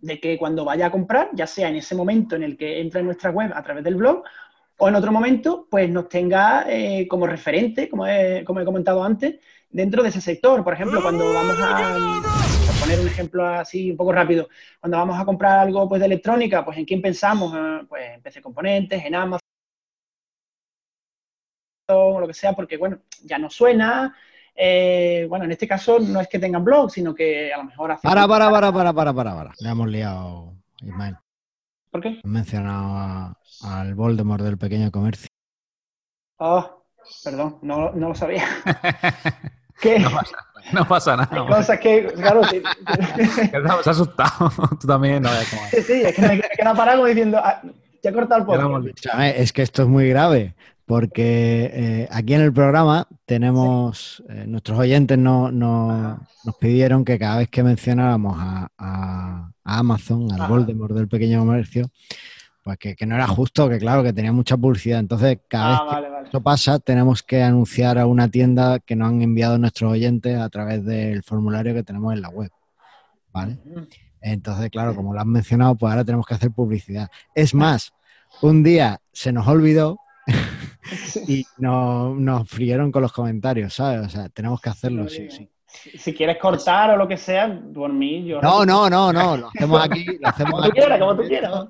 de que cuando vaya a comprar, ya sea en ese momento en el que entra en nuestra web a través del blog o en otro momento, pues nos tenga eh, como referente, como he, como he comentado antes, dentro de ese sector. Por ejemplo, cuando vamos a, poner un ejemplo así un poco rápido, cuando vamos a comprar algo pues, de electrónica, pues en quién pensamos, ah, pues en PC Componentes, en Amazon, o lo que sea, porque bueno, ya no suena. Eh, bueno, en este caso no es que tengan blog, sino que a lo mejor hace. Para, para, para, para, para, para, para. Le hemos liado, Ismael. ¿Por qué? He mencionado al Voldemort del pequeño comercio. Oh, perdón, no, no lo sabía. ¿Qué? No pasa, no pasa nada. Hay cosas que, claro, sí. Estamos asustado. Tú también, no Sí, sí, es que me, queda parado diciendo, ah, ya he cortado el podcast. Es que esto es muy grave porque eh, aquí en el programa tenemos, eh, nuestros oyentes no, nos pidieron que cada vez que mencionáramos a, Amazon, al Voldemort del pequeño comercio, pues que, no era justo, que claro, que tenía mucha publicidad. Entonces, cada ah, vez que eso pasa, tenemos que anunciar a una tienda que nos han enviado nuestros oyentes a través del formulario que tenemos en la web. ¿Vale? Entonces, claro, como lo has mencionado, pues ahora tenemos que hacer publicidad. Es más, un día se nos olvidó y nos frieron con los comentarios, ¿sabes? O sea, tenemos que hacerlo, sí, sí. Si quieres cortar o lo que sea, por mí, yo... No, no, no, no, lo hacemos aquí. Lo hacemos como tú quieras, como tú quieras.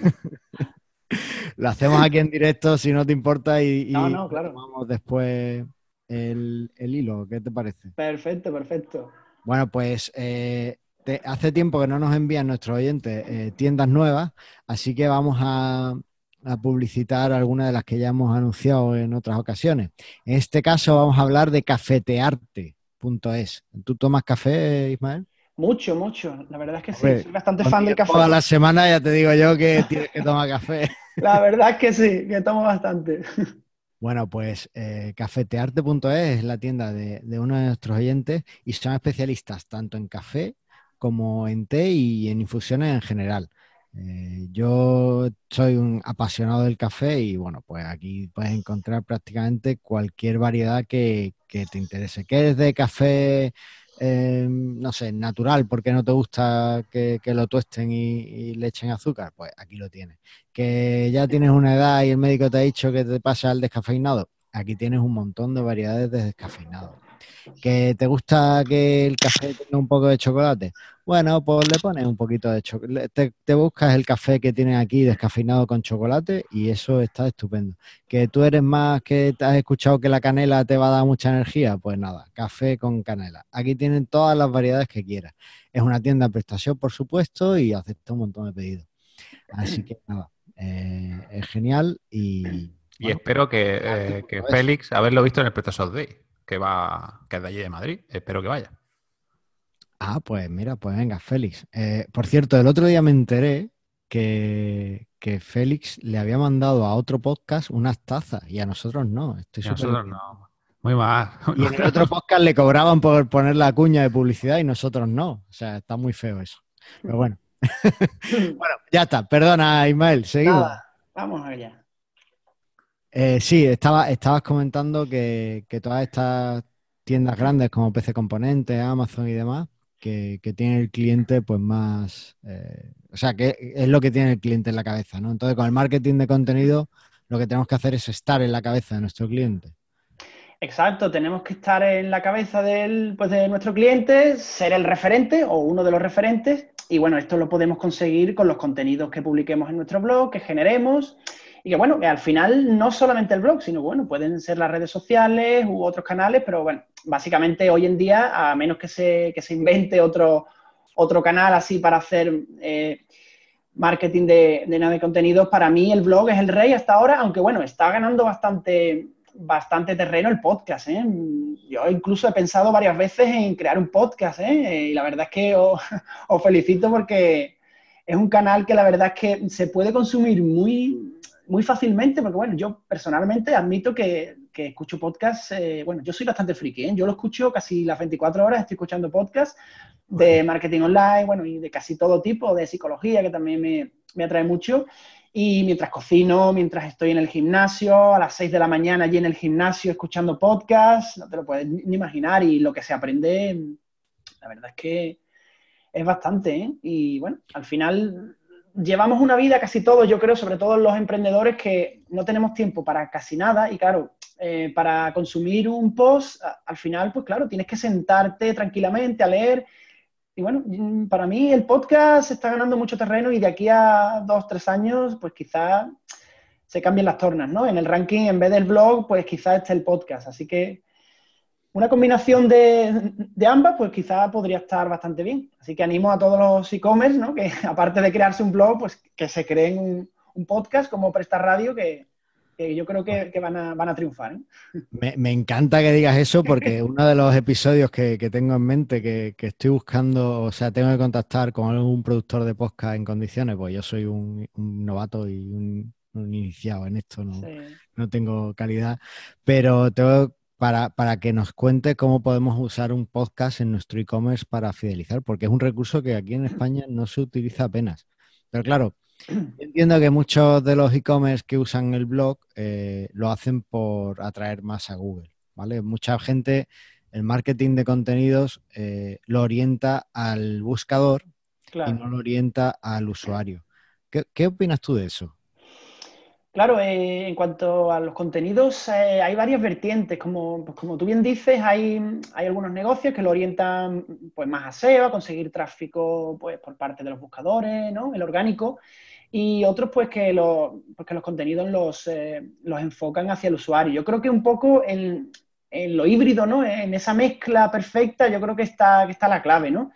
lo hacemos aquí en directo, si no te importa, y, no, no, claro. tomamos después el, hilo. ¿Qué te parece? Perfecto, perfecto. Bueno, pues eh, hace tiempo que no nos envían nuestros oyentes eh, tiendas nuevas, así que vamos a, a publicitar algunas de las que ya hemos anunciado en otras ocasiones. En este caso vamos a hablar de cafetearte.es. ¿Tú tomas café, Ismael? Mucho, mucho. La verdad es que sí, soy bastante fan del café. Toda la semana ya te digo yo que tienes que tomar café. La verdad es que sí, que tomo bastante. Bueno, pues eh, cafetearte.es es la tienda de, de, uno de nuestros oyentes y son especialistas tanto en café como en té y en infusiones en general. Eh, yo soy un apasionado del café y bueno, pues aquí puedes encontrar prácticamente cualquier variedad que, te interese. ¿Qué es de café, eh, no sé, natural, porque no te gusta que, lo tuesten y, le echen azúcar? Pues aquí lo tienes. Que ya tienes una edad y el médico te ha dicho que te pasa al descafeinado. Aquí tienes un montón de variedades de descafeinado. ¿Que te gusta que el café tenga un poco de chocolate? Bueno, pues le pones un poquito de chocolate. Te, buscas el café que tienes aquí descafeinado con chocolate y eso está estupendo. ¿Que tú eres más que te has escuchado que la canela te va a dar mucha energía? Pues nada, café con canela. Aquí tienen todas las variedades que quieras. Es una tienda de prestación, por supuesto, y acepta un montón de pedidos. Así que nada, eh, es genial y... Y espero que, eh, Félix, haberlo visto en el PrestaShop Day, que va, que es de allí de Madrid. Espero que vaya. Ah, pues mira, pues venga, Félix. Eh, por cierto, el otro día me enteré que, Félix le había mandado a otro podcast unas tazas y a nosotros no. Estoy a nosotros no. Muy mal. Y en el otro podcast le cobraban por poner la cuña de publicidad y nosotros no. O sea, está muy feo eso. Pero bueno. bueno, ya está. Perdona, Ismael. Seguimos. vamos allá. Eh, sí, estaba, estabas comentando que, que todas estas tiendas grandes como PC Componentes, Amazon y demás, que, tiene el cliente pues más, eh, o sea, que es lo que tiene el cliente en la cabeza, ¿no? Entonces con el marketing de contenido lo que tenemos que hacer es estar en la cabeza de nuestro cliente. Exacto, tenemos que estar en la cabeza del, pues, de nuestro cliente, ser el referente o uno de los referentes. Y bueno, esto lo podemos conseguir con los contenidos que publiquemos en nuestro blog, que generemos y que bueno, que al final no solamente el blog, sino bueno, pueden ser las redes sociales u otros canales, pero bueno, básicamente hoy en día, a menos que se, que se invente otro, otro canal así para hacer eh, marketing de, de, de contenidos, para mí el blog es el rey hasta ahora, aunque bueno, está ganando bastante, bastante terreno el podcast. ¿eh? Yo incluso he pensado varias veces en crear un podcast ¿eh? y la verdad es que os felicito porque es un canal que la verdad es que se puede consumir muy muy fácilmente, porque bueno, yo personalmente admito que, escucho podcasts, eh, bueno, yo soy bastante friki, ¿eh? yo lo escucho casi las 24 horas, estoy escuchando podcasts de marketing online, bueno, y de casi todo tipo, de psicología, que también me, atrae mucho. Y mientras cocino, mientras estoy en el gimnasio, a las 6 de la mañana allí en el gimnasio escuchando podcasts, no te lo puedes ni imaginar y lo que se aprende, la verdad es que es bastante, ¿eh? Y bueno, al final llevamos una vida casi todos, yo creo, sobre todo los emprendedores, que no tenemos tiempo para casi nada y claro, eh, para consumir un post, al final, pues claro, tienes que sentarte tranquilamente a leer. Y bueno, mm, para mí el podcast está ganando mucho terreno y de aquí a dos, tres años, pues quizá se cambien las tornas, ¿no? En el ranking, en vez del blog, pues quizá esté el podcast. Así que una combinación de, ambas, pues quizá podría estar bastante bien. Así que animo a todos los e-commerce, ¿no? Que aparte de crearse un blog, pues que se creen un, podcast como Presta Radio, que, que yo creo que, van, a, triunfar. ¿eh? Me, encanta que digas eso porque uno de los episodios que, tengo en mente, que, estoy buscando, o sea, tengo que contactar con algún productor de podcast en condiciones, pues yo soy un, novato y un, iniciado en esto, no, no tengo calidad, pero tengo para, para, que nos cuente cómo podemos usar un podcast en nuestro e-commerce para fidelizar, porque es un recurso que aquí en España no se utiliza apenas. Pero claro, entiendo que muchos de los e-commerce que usan el blog eh, lo hacen por atraer más a Google, ¿vale? Mucha gente, el marketing de contenidos eh, lo orienta al buscador y no lo orienta al usuario. ¿Qué opinas tú de eso? Claro, eh, en cuanto a los contenidos, eh, hay varias vertientes. Como, pues como tú bien dices, hay, hay, algunos negocios que lo orientan pues, más a SEO, a conseguir tráfico pues, por parte de los buscadores, ¿no? el orgánico, y otros pues que, lo, pues, los contenidos los, eh, los, enfocan hacia el usuario. Yo creo que un poco en, en, lo híbrido, ¿no? en esa mezcla perfecta, yo creo que está, que está la clave. ¿no?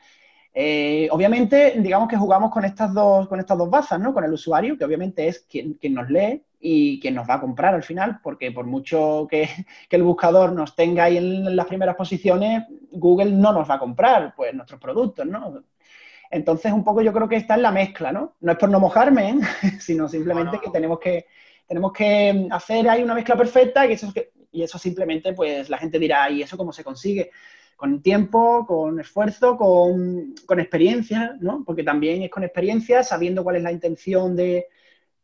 Eh, obviamente, digamos que jugamos con estas dos, con estas dos bazas, ¿no? Con el usuario, que obviamente es quien, nos lee y quien nos va a comprar al final, porque por mucho que, el buscador nos tenga ahí en las primeras posiciones, Google no nos va a comprar pues nuestros productos, ¿no? Entonces, un poco yo creo que está en la mezcla, ¿no? No es por no mojarme, ¿eh? sino simplemente que tenemos que tenemos que hacer ahí una mezcla perfecta y eso, y eso simplemente, pues la gente dirá, ¿y eso cómo se consigue? Con tiempo, con esfuerzo, con, experiencia, ¿no? Porque también es con experiencia, sabiendo cuál es la intención de,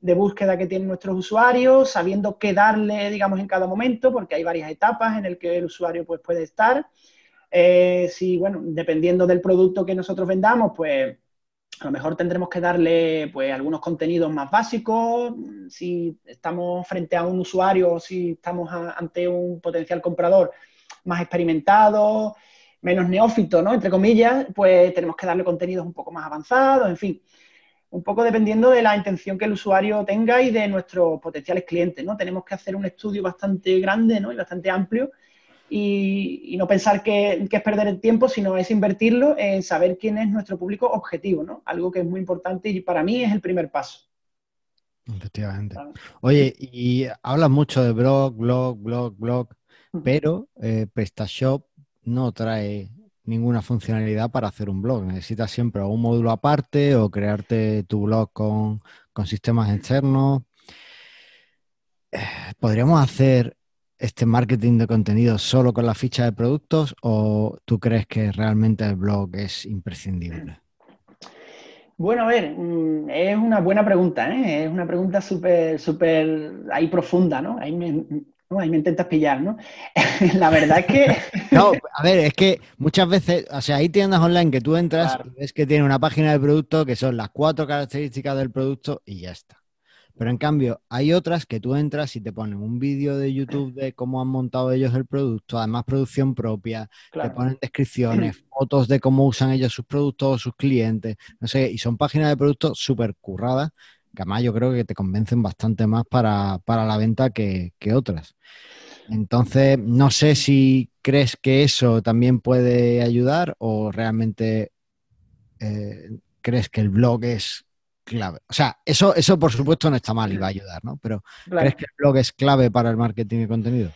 búsqueda que tienen nuestros usuarios, sabiendo qué darle, digamos, en cada momento, porque hay varias etapas en el que el usuario pues, puede estar. Eh, si, bueno, dependiendo del producto que nosotros vendamos, pues a lo mejor tendremos que darle pues algunos contenidos más básicos. Si estamos frente a un usuario o si estamos ante un potencial comprador, más experimentado, menos neófito, ¿no? Entre comillas, pues tenemos que darle contenidos un poco más avanzados, en fin, un poco dependiendo de la intención que el usuario tenga y de nuestros potenciales clientes, ¿no? Tenemos que hacer un estudio bastante grande, ¿no? Y bastante amplio y, no pensar que, es perder el tiempo, sino es invertirlo en saber quién es nuestro público objetivo, ¿no? Algo que es muy importante y para mí es el primer paso. Efectivamente. Oye, y hablas mucho de blog, blog, blog, blog pero eh, PrestaShop no trae ninguna funcionalidad para hacer un blog. Necesitas siempre un módulo aparte o crearte tu blog con, sistemas externos. Eh, ¿Podríamos hacer este marketing de contenido solo con la ficha de productos o tú crees que realmente el blog es imprescindible? Bueno, a ver, mm, es una buena pregunta, ¿eh? es una pregunta súper, súper ahí profunda, ¿no? Ahí me, Ahí me intentas pillar, ¿no? la verdad es que... no, a ver, es que muchas veces, o sea, hay tiendas online que tú entras y ves que tiene una página de producto que son las cuatro características del producto y ya está. Pero en cambio, hay otras que tú entras y te ponen un vídeo de YouTube de cómo han montado ellos el producto, además producción propia, te ponen descripciones, fotos de cómo usan ellos sus productos o sus clientes, no sé, y son páginas de productos súper curradas que además yo creo que te convencen bastante más para, la venta que, otras. Entonces, no sé si crees que eso también puede ayudar o realmente eh, crees que el blog es clave. O sea, eso, eso por supuesto no está mal y va a ayudar, ¿no? Pero ¿crees que el blog es clave para el marketing de contenido?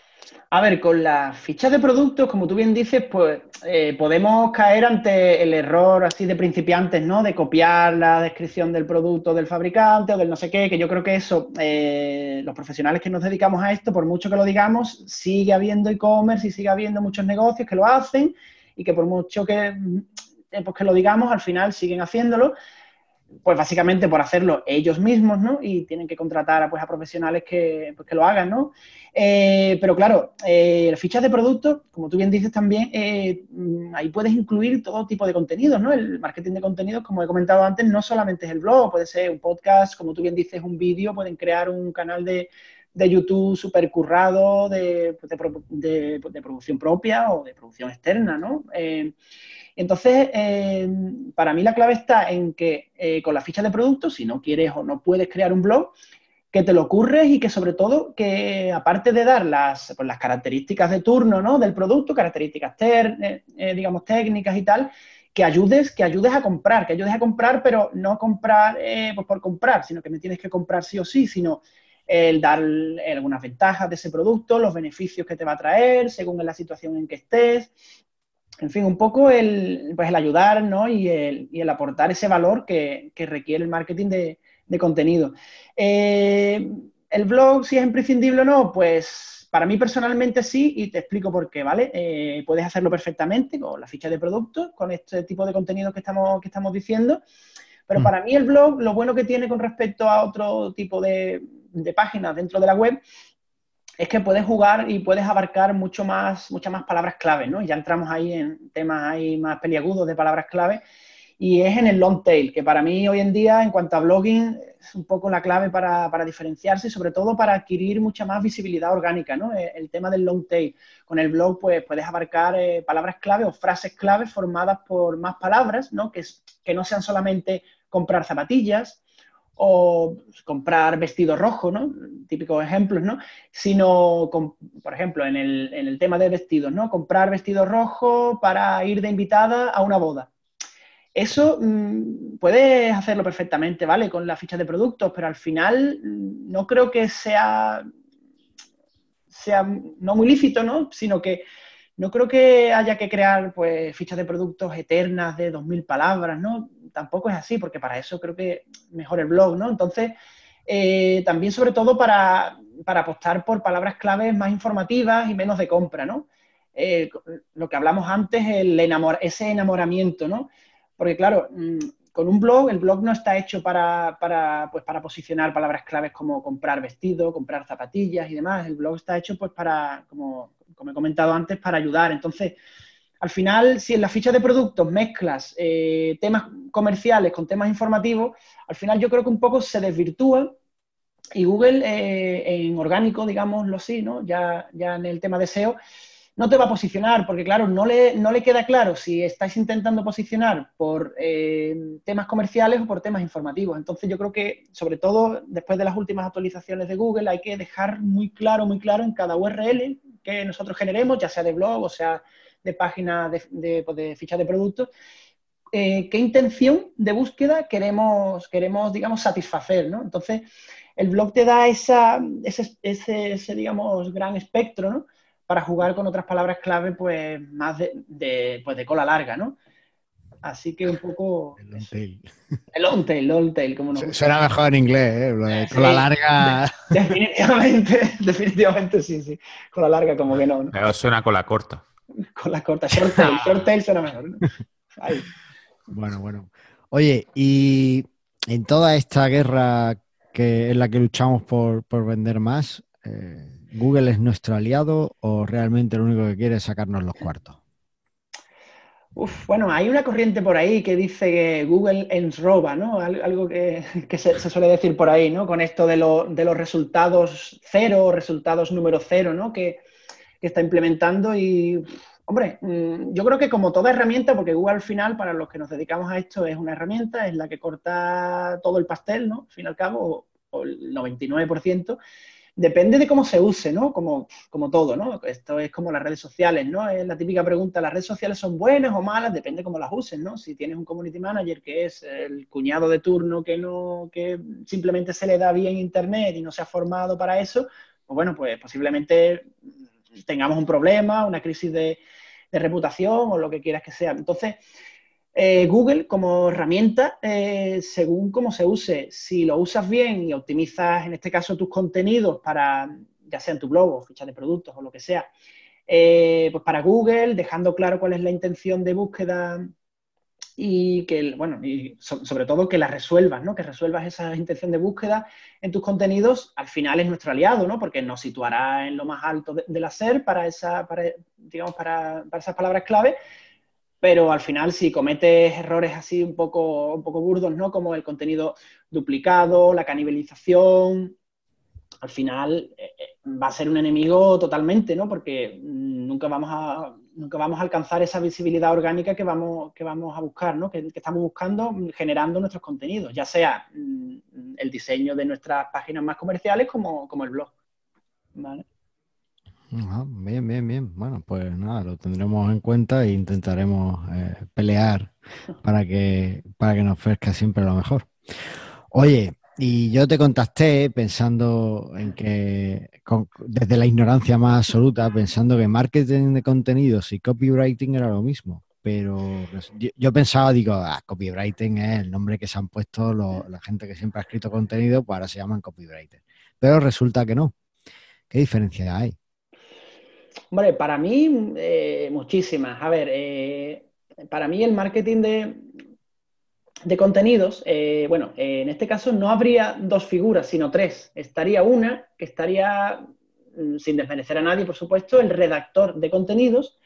A ver, con las fichas de productos, como tú bien dices, pues eh, podemos caer ante el error así de principiantes, ¿no? De copiar la descripción del producto del fabricante o del no sé qué, que yo creo que eso, eh, los profesionales que nos dedicamos a esto, por mucho que lo digamos, sigue habiendo e-commerce y sigue habiendo muchos negocios que lo hacen y que por mucho que, eh, pues que lo digamos, al final siguen haciéndolo pues básicamente por hacerlo ellos mismos, ¿no? Y tienen que contratar a, pues, a profesionales que, pues, que lo hagan, ¿no? Eh, pero claro, eh, las fichas de productos, como tú bien dices también, eh, ahí puedes incluir todo tipo de contenidos, ¿no? El marketing de contenidos, como he comentado antes, no solamente es el blog, puede ser un podcast, como tú bien dices, un vídeo, pueden crear un canal de, YouTube súper currado de, de, de, producción propia o de producción externa, ¿no? Entonces, eh, para mí la clave está en que eh, con la ficha de producto, si no quieres o no puedes crear un blog, que te lo ocurres y que sobre todo que aparte de dar las, pues, las características de turno ¿no? del producto, características eh, digamos técnicas y tal, que ayudes, que ayudes a comprar, que ayudes a comprar, pero no comprar pues por comprar, sino que me tienes que comprar sí o sí, sino el dar algunas ventajas de ese producto, los beneficios que te va a traer según la situación en que estés. En fin, un poco el, pues el ayudar ¿no? y, el, aportar ese valor que, requiere el marketing de, contenido. Eh, el blog, si es imprescindible o no, pues para mí personalmente sí, y te explico por qué, ¿vale? Eh, puedes hacerlo perfectamente con la ficha de productos, con este tipo de contenido que estamos, que estamos diciendo. Pero mm. para mí el blog, lo bueno que tiene con respecto a otro tipo de, páginas dentro de la web, es que puedes jugar y puedes abarcar mucho más, muchas más palabras clave, ¿no? Ya entramos ahí en temas ahí más peliagudos de palabras clave y es en el long tail, que para mí hoy en día, en cuanto a blogging, es un poco la clave para, diferenciarse y sobre todo para adquirir mucha más visibilidad orgánica, ¿no? Eh, el, tema del long tail. Con el blog, pues puedes abarcar eh, palabras clave o frases clave formadas por más palabras, ¿no? Que, que no sean solamente comprar zapatillas o comprar vestido rojo, ¿no? Típicos ejemplos, ¿no? Sino, por ejemplo, en el, en el tema de vestidos, ¿no? Comprar vestido rojo para ir de invitada a una boda eso mm, puedes hacerlo perfectamente, ¿vale? Con la ficha de productos, pero al final mm, no creo que sea, sea no muy lícito, ¿no? Sino que no creo que haya que crear pues fichas de productos eternas de 2.000 palabras, ¿no? Tampoco es así, porque para eso creo que mejor el blog, ¿no? Entonces, eh, también sobre todo para, apostar por palabras claves más informativas y menos de compra, ¿no? Eh, lo que hablamos antes, el ese enamoramiento, ¿no? Porque claro, mm, con un blog, el blog no está hecho para, pues, para posicionar palabras claves como comprar vestido, comprar zapatillas y demás. El blog está hecho pues para, como, como he comentado antes, para ayudar. Entonces, al final, si en la ficha de productos mezclas eh, temas comerciales con temas informativos, al final yo creo que un poco se desvirtúa y Google eh, en orgánico, digámoslo así, ¿no? Ya, ya en el tema de SEO, no te va a posicionar, porque claro, no le, no le queda claro si estáis intentando posicionar por eh, temas comerciales o por temas informativos. Entonces yo creo que, sobre todo después de las últimas actualizaciones de Google, hay que dejar muy claro, muy claro en cada URL que nosotros generemos, ya sea de blog o sea de página de, pues, de, ficha de productos, eh, qué intención de búsqueda queremos, queremos digamos, satisfacer, ¿no? Entonces, el blog te da esa, ese, ese, ese digamos, gran espectro, ¿no? Para jugar con otras palabras clave, pues más de, pues, de cola larga, ¿no? Así que un poco. El long tail. El long tail, long tail, como no. Suena mejor en inglés, ¿eh? Lo de cola larga. definitivamente, definitivamente sí, sí. Cola larga, como que no. ¿no? suena cola corta. Cola corta, short tail, short tail suena mejor. ¿no? Bueno, bueno. Oye, y en toda esta guerra que en la que luchamos por, por vender más, eh, ¿Google es nuestro aliado o realmente lo único que quiere es sacarnos los cuartos? Bueno, hay una corriente por ahí que dice que Google ens roba, ¿no? Algo que, se, suele decir por ahí, ¿no? Con esto de, los resultados cero, resultados número cero, ¿no? Que, está implementando y, hombre, mm, yo creo que como toda herramienta, porque Google al final, para los que nos dedicamos a esto, es una herramienta, es la que corta todo el pastel, ¿no? Al fin y al cabo, o el 99%. Depende de cómo se use, ¿no? Como, como todo, ¿no? Esto es como las redes sociales, ¿no? Es la típica pregunta, ¿las redes sociales son buenas o malas? Depende cómo las uses, ¿no? Si tienes un community manager que es el cuñado de turno que no, que simplemente se le da bien internet y no se ha formado para eso, pues bueno, pues posiblemente tengamos un problema, una crisis de, de reputación o lo que quieras que sea. Entonces, eh, Google como herramienta, eh, según cómo se use, si lo usas bien y optimizas, en este caso, tus contenidos para, ya sea en tu blog o ficha de productos o lo que sea, eh, pues para Google, dejando claro cuál es la intención de búsqueda y que, bueno, y sobre todo que la resuelvas, ¿no? Que resuelvas esa intención de búsqueda en tus contenidos, al final es nuestro aliado, ¿no? Porque nos situará en lo más alto de, la SER para, esa, digamos, para, para esas palabras clave pero al final si cometes errores así un poco, un poco burdos, ¿no? Como el contenido duplicado, la canibalización, al final eh, eh, va a ser un enemigo totalmente, ¿no? Porque nunca vamos a, nunca vamos a alcanzar esa visibilidad orgánica que vamos, que vamos a buscar, ¿no? Que, estamos buscando generando nuestros contenidos, ya sea mm, el diseño de nuestras páginas más comerciales como, como el blog. ¿vale? Bien, bien, bien. Bueno, pues nada, lo tendremos en cuenta e intentaremos eh, pelear para que, para que nos ofrezca siempre lo mejor. Oye, Y yo te contacté pensando en que, desde la ignorancia más absoluta, pensando que marketing de contenidos y copywriting era lo mismo. Pero pues, yo, pensaba, digo, ah, copywriting es el nombre que se han puesto la gente que siempre ha escrito contenido, pues ahora se llaman copywriter. Pero resulta que no. ¿Qué diferencia hay? Hombre, para mí, eh, muchísimas. A ver, eh, para mí el marketing de, de contenidos, eh, bueno, en este caso no habría dos figuras, sino tres. Estaría una, que estaría, mm, sin desmerecer a nadie, por supuesto, el redactor de contenidos,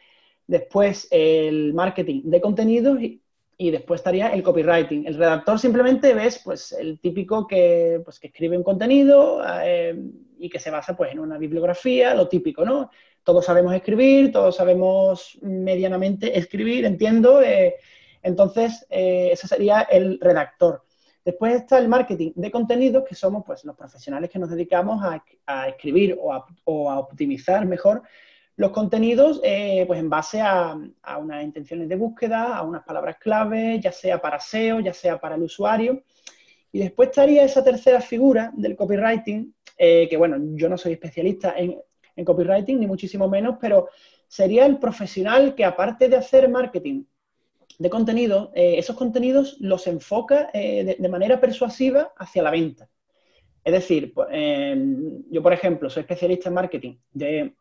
después el marketing de contenidos y, después estaría el copywriting. El redactor simplemente ves pues, el típico que, pues, que escribe un contenido y que se basa pues, en una bibliografía, lo típico, ¿no? Todos sabemos escribir, todos sabemos medianamente escribir, entiendo. Eh, entonces, eh, ese sería el redactor. Después está el marketing de contenidos, que somos pues, los profesionales que nos dedicamos a, escribir o a, optimizar mejor los contenidos eh, pues en base a, unas intenciones de búsqueda, a unas palabras clave, ya sea para SEO, ya sea para el usuario. Y después estaría esa tercera figura del copywriting, eh, que bueno, yo no soy especialista en, en, copywriting, ni muchísimo menos, pero sería el profesional que aparte de hacer marketing de contenido, eh, esos contenidos los enfoca eh, de, manera persuasiva hacia la venta. Es decir, em, yo, por ejemplo, soy especialista en marketing de,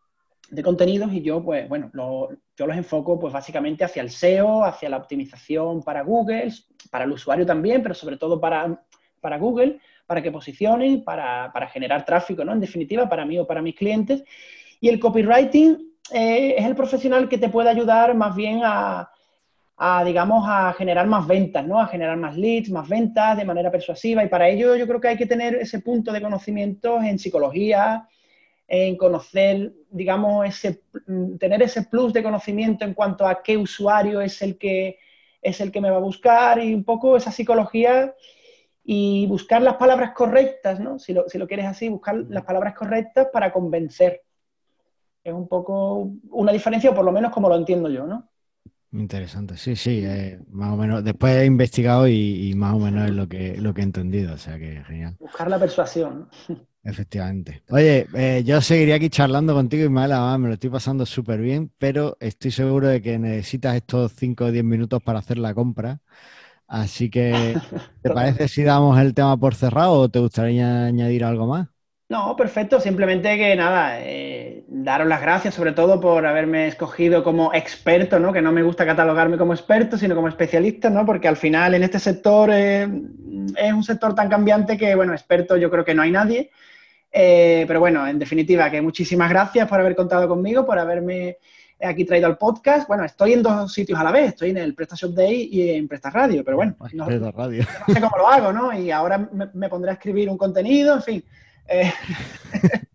contenidos y yo, pues, bueno, yo los enfoco, pues, básicamente hacia el SEO, hacia la optimización para Google, para el usuario también, pero sobre todo para, para Google, para que posicionen, para, generar tráfico, ¿no? En definitiva, para mí o para mis clientes. Y el copywriting eh, es el profesional que te puede ayudar más bien a, a, digamos, a generar más ventas, ¿no? A generar más leads, más ventas de manera persuasiva. Y para ello yo creo que hay que tener ese punto de conocimiento en psicología, en conocer, digamos, ese, tener ese plus de conocimiento en cuanto a qué usuario es el que es el que me va a buscar y un poco esa psicología y buscar las palabras correctas, ¿no? Si lo, si lo quieres así, buscar las palabras correctas para convencer. Es un poco una diferencia, o por lo menos como lo entiendo yo, ¿no? Interesante, sí, sí, eh, más o menos. Después he investigado y, más o menos es lo que, lo que he entendido, o sea que genial. Buscar la persuasión. Efectivamente. Oye, eh, yo seguiría aquí charlando contigo, y me lo estoy pasando súper bien, pero estoy seguro de que necesitas estos 5 o 10 minutos para hacer la compra. Así que, ¿te parece si damos el tema por cerrado o te gustaría añadir algo más? No, perfecto. Simplemente que nada, eh, daros las gracias sobre todo por haberme escogido como experto, ¿no? Que no me gusta catalogarme como experto, sino como especialista, ¿no? Porque al final en este sector eh, es un sector tan cambiante que, bueno, experto yo creo que no hay nadie. Eh, pero bueno, en definitiva, que muchísimas gracias por haber contado conmigo, por haberme aquí traído al podcast. Bueno, estoy en dos sitios a la vez, estoy en el PrestaShop Day y en Presta Radio, pero bueno, no, Radio. no, sé cómo lo hago, ¿no? Y ahora me pondré a escribir un contenido, en fin. Eh,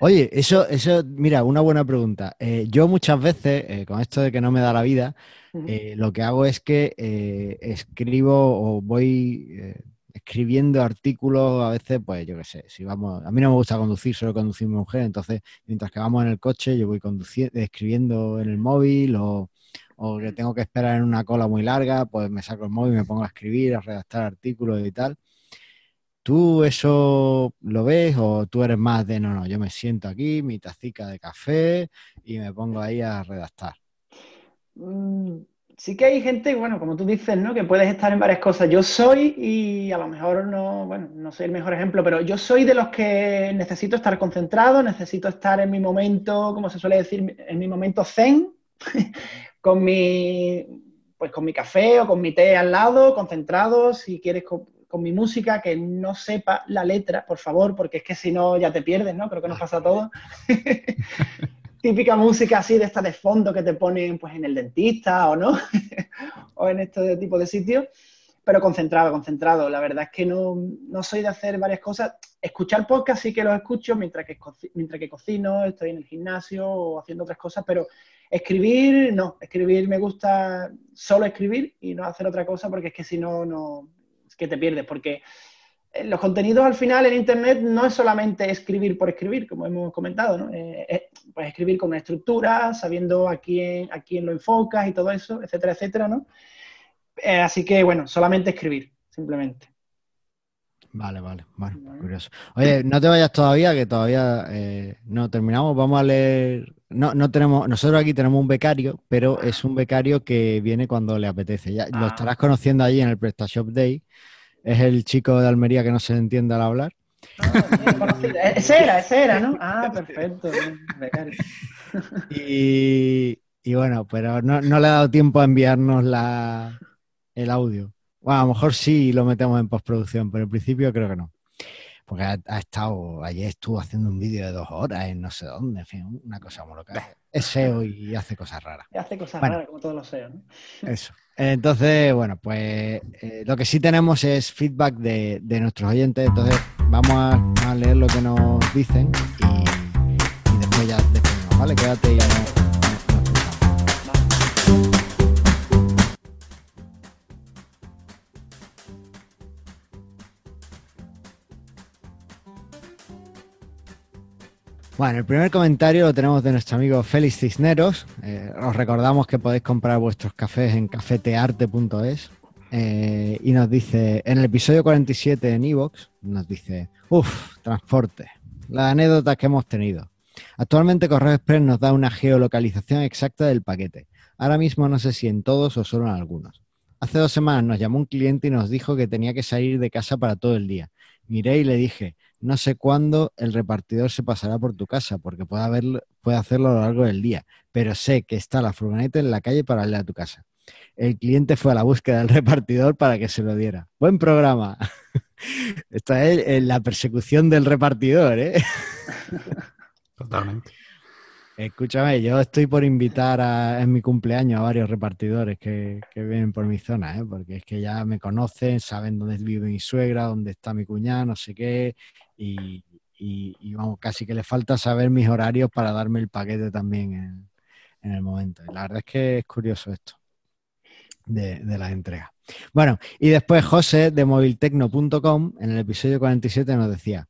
Oye, eso, eso, mira, una buena pregunta. Eh, yo muchas veces, eh, con esto de que no me da la vida, lo que hago es que escribo o voy escribiendo artículos, a veces, pues yo qué sé, si vamos, a mí no me gusta conducir, solo conducir mi mujer, entonces mientras que vamos en el coche, yo voy conduciendo, escribiendo en el móvil o, o que tengo que esperar en una cola muy larga, pues me saco el móvil, me pongo a escribir, a redactar artículos y tal. ¿Tú eso lo ves o tú eres más de no, no, yo me siento aquí, mi tacica de café y me pongo ahí a redactar? Mm, sí que hay gente, bueno, como tú dices, ¿no? Que puedes estar en varias cosas. Yo soy, y a lo mejor no, bueno, no soy el mejor ejemplo, pero yo soy de los que necesito estar concentrado, necesito estar en mi momento, como se suele decir, en mi momento zen, con mi, pues con mi café o con mi té al lado, concentrado, si quieres con mi música, que no sepa la letra, por favor, porque es que si no ya te pierdes, ¿no? Creo que nos pasa a todos. Típica música así de esta de fondo que te ponen pues en el dentista o no, o en este tipo de sitios, pero concentrado, concentrado. La verdad es que no, no, soy de hacer varias cosas. Escuchar podcast sí que los escucho mientras que, mientras que cocino, estoy en el gimnasio o haciendo otras cosas, pero escribir, no. Escribir me gusta solo escribir y no hacer otra cosa porque es que si no, no, que te pierdes, porque los contenidos al final en Internet no es solamente escribir por escribir, como hemos comentado, ¿no? Eh, pues escribir con una estructura, sabiendo a quién, a quién lo enfocas y todo eso, etcétera, etcétera, ¿no? Eh, así que, bueno, solamente escribir, simplemente. Vale, vale, bueno, curioso. Oye, no te vayas todavía, que todavía eh, no terminamos. Vamos a leer. No, no tenemos, nosotros aquí tenemos un becario, pero es un becario que viene cuando le apetece. Ya lo Ah. estarás conociendo allí en el PrestaShop Day. Es el chico de Almería que no se entiende al hablar. Ah, Ese era, ese era, ¿no? Ah, perfecto. Y, y bueno, pero no, no le ha dado tiempo a enviarnos la, el audio. Bueno, a lo mejor sí lo metemos en postproducción, pero en principio creo que no. Porque ha, ha estado, ayer estuvo haciendo un vídeo de dos horas en no sé dónde, en fin, una cosa muy loca. Es SEO y hace cosas raras. Y hace cosas Bueno. raras como todos los SEO, ¿no? Eso. Entonces, bueno, pues eh, lo que sí tenemos es feedback de, de nuestros oyentes. Entonces, vamos a, leer lo que nos dicen y, después ya despedimos, ¿vale? Quédate y no, no- no escuchamos. Bueno, el primer comentario lo tenemos de nuestro amigo Félix Cisneros. Eh, os recordamos que podéis comprar vuestros cafés en cafetearte.es. Eh, y nos dice, en el episodio 47 en Evox, nos dice, uff, transporte, la anécdota que hemos tenido. Actualmente Correo Express nos da una geolocalización exacta del paquete. Ahora mismo no sé si en todos o solo en algunos. Hace dos semanas nos llamó un cliente y nos dijo que tenía que salir de casa para todo el día. Miré y le dije, no sé cuándo el repartidor se pasará por tu casa, porque puede, puede hacerlo a lo largo del día, pero sé que está la furgoneta en la calle para ir a tu casa. El cliente fue a la búsqueda del repartidor para que se lo diera. Buen programa. Esta es eh, la persecución del repartidor, ¿eh? Totalmente. Escúchame, yo estoy por invitar a, en mi cumpleaños a varios repartidores que, que vienen por mi zona, ¿eh? porque es que ya me conocen, saben dónde vive mi suegra, dónde está mi cuñada, no sé qué, y, y- vamos, casi que le falta saber mis horarios para darme el paquete también en, en el momento. La verdad es que es curioso esto de, de las entregas. Bueno, y después José de moviltecno.com en el episodio 47 nos decía,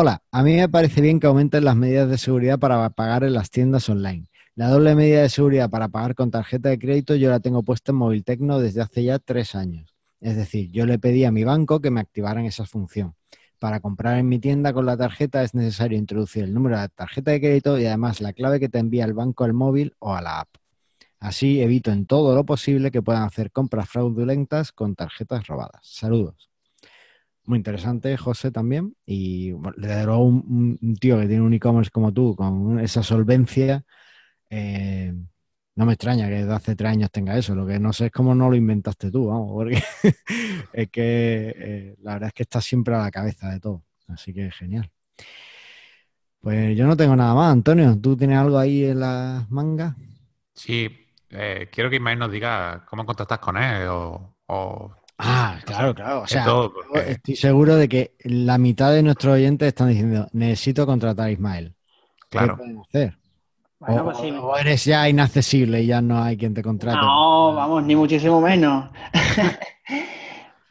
Hola, a mí me parece bien que aumenten las medidas de seguridad para pagar en las tiendas online. La doble medida de seguridad para pagar con tarjeta de crédito yo la tengo puesta en Moviltecno desde hace ya tres años. Es decir, yo le pedí a mi banco que me activaran esa función. Para comprar en mi tienda con la tarjeta es necesario introducir el número de la tarjeta de crédito y además la clave que te envía el banco al móvil o a la app. Así evito en todo lo posible que puedan hacer compras fraudulentas con tarjetas robadas. Saludos. Muy interesante, José, también. Y bueno, desde luego un, tío que tiene un e-commerce como tú, con esa solvencia, eh, no me extraña que desde hace tres años tenga eso. Lo que no sé es cómo no lo inventaste tú, vamos, porque es que eh, la verdad es que estás siempre a la cabeza de todo. Así que genial. Pues yo no tengo nada más, Antonio. ¿Tú tienes algo ahí en las mangas? Sí, eh, quiero que Ismael nos diga cómo contactas con él o Ah, claro, claro. O sea, todo, yo porque- estoy seguro de que la mitad de nuestros oyentes están diciendo, necesito contratar a Ismael. ¿Qué claro. pueden hacer? Bueno, o, pues sí. o eres ya inaccesible y ya no hay quien te contrate. No, vamos, ni muchísimo menos.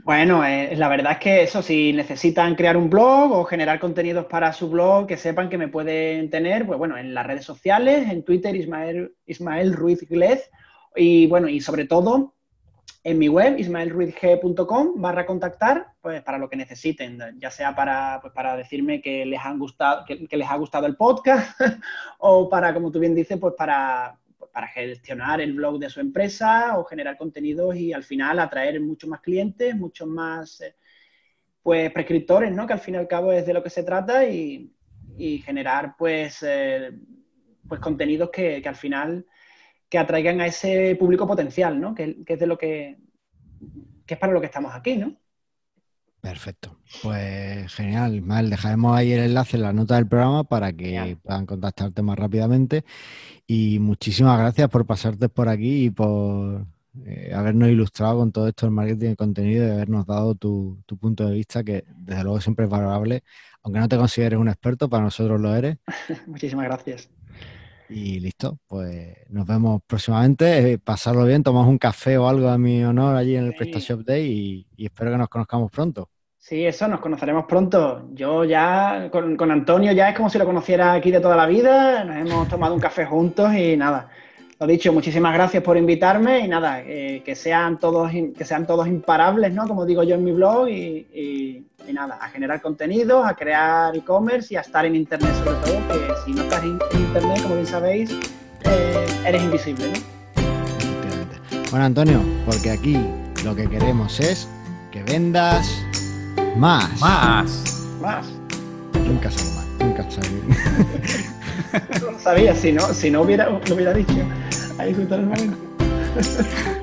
Bueno, eh, la verdad es que eso, si necesitan crear un blog o generar contenidos para su blog, que sepan que me pueden tener, pues bueno, en las redes sociales, en Twitter, Ismael, Ismael Ruiz Glez, y bueno, y sobre todo en mi web, ismaelruizg.com, barra contactar, pues para lo que necesiten, ya sea para, pues, para decirme que les, han gustado, que, les ha gustado el podcast, o para, como tú bien dices, pues para, para gestionar el blog de su empresa o generar contenidos y al final atraer muchos más clientes, muchos más eh, pues prescriptores, ¿no? Que al fin y al cabo es de lo que se trata y, y generar pues, eh, pues contenidos que, que al final que atraigan a ese público potencial, ¿no? Que, que es de lo que, que es para lo que estamos aquí, ¿no? Perfecto. Pues genial, Ismael. Dejaremos ahí el enlace en la nota del programa para que Genial. puedan contactarte más rápidamente. Y muchísimas gracias por pasarte por aquí y por eh, habernos ilustrado con todo esto del marketing de contenido y habernos dado tu, tu punto de vista, que desde luego siempre es valorable. Aunque no te consideres un experto, para nosotros lo eres. Muchísimas gracias. Y listo, pues nos vemos próximamente. Eh, pasarlo bien, tomamos un café o algo a mi honor allí en el Sí. PrestaShop Day y, y espero que nos conozcamos pronto. Sí, eso, nos conoceremos pronto. Yo ya, con, con Antonio ya es como si lo conociera aquí de toda la vida, nos hemos tomado un café juntos y nada, lo dicho, muchísimas gracias por invitarme y nada, eh, que, sean todos, que sean todos imparables, ¿no? Como digo yo en mi blog y, nada, a generar contenidos, a crear e-commerce y a estar en Internet sobre todo, que si no estás en, Internet, como bien sabéis, eh, eres invisible, ¿no? Bueno, Antonio, porque aquí lo que queremos es que vendas más. Más. Más. Nunca sale mal, nunca sale no sabía, si no, si no hubiera, lo hubiera dicho ahí justo el momento.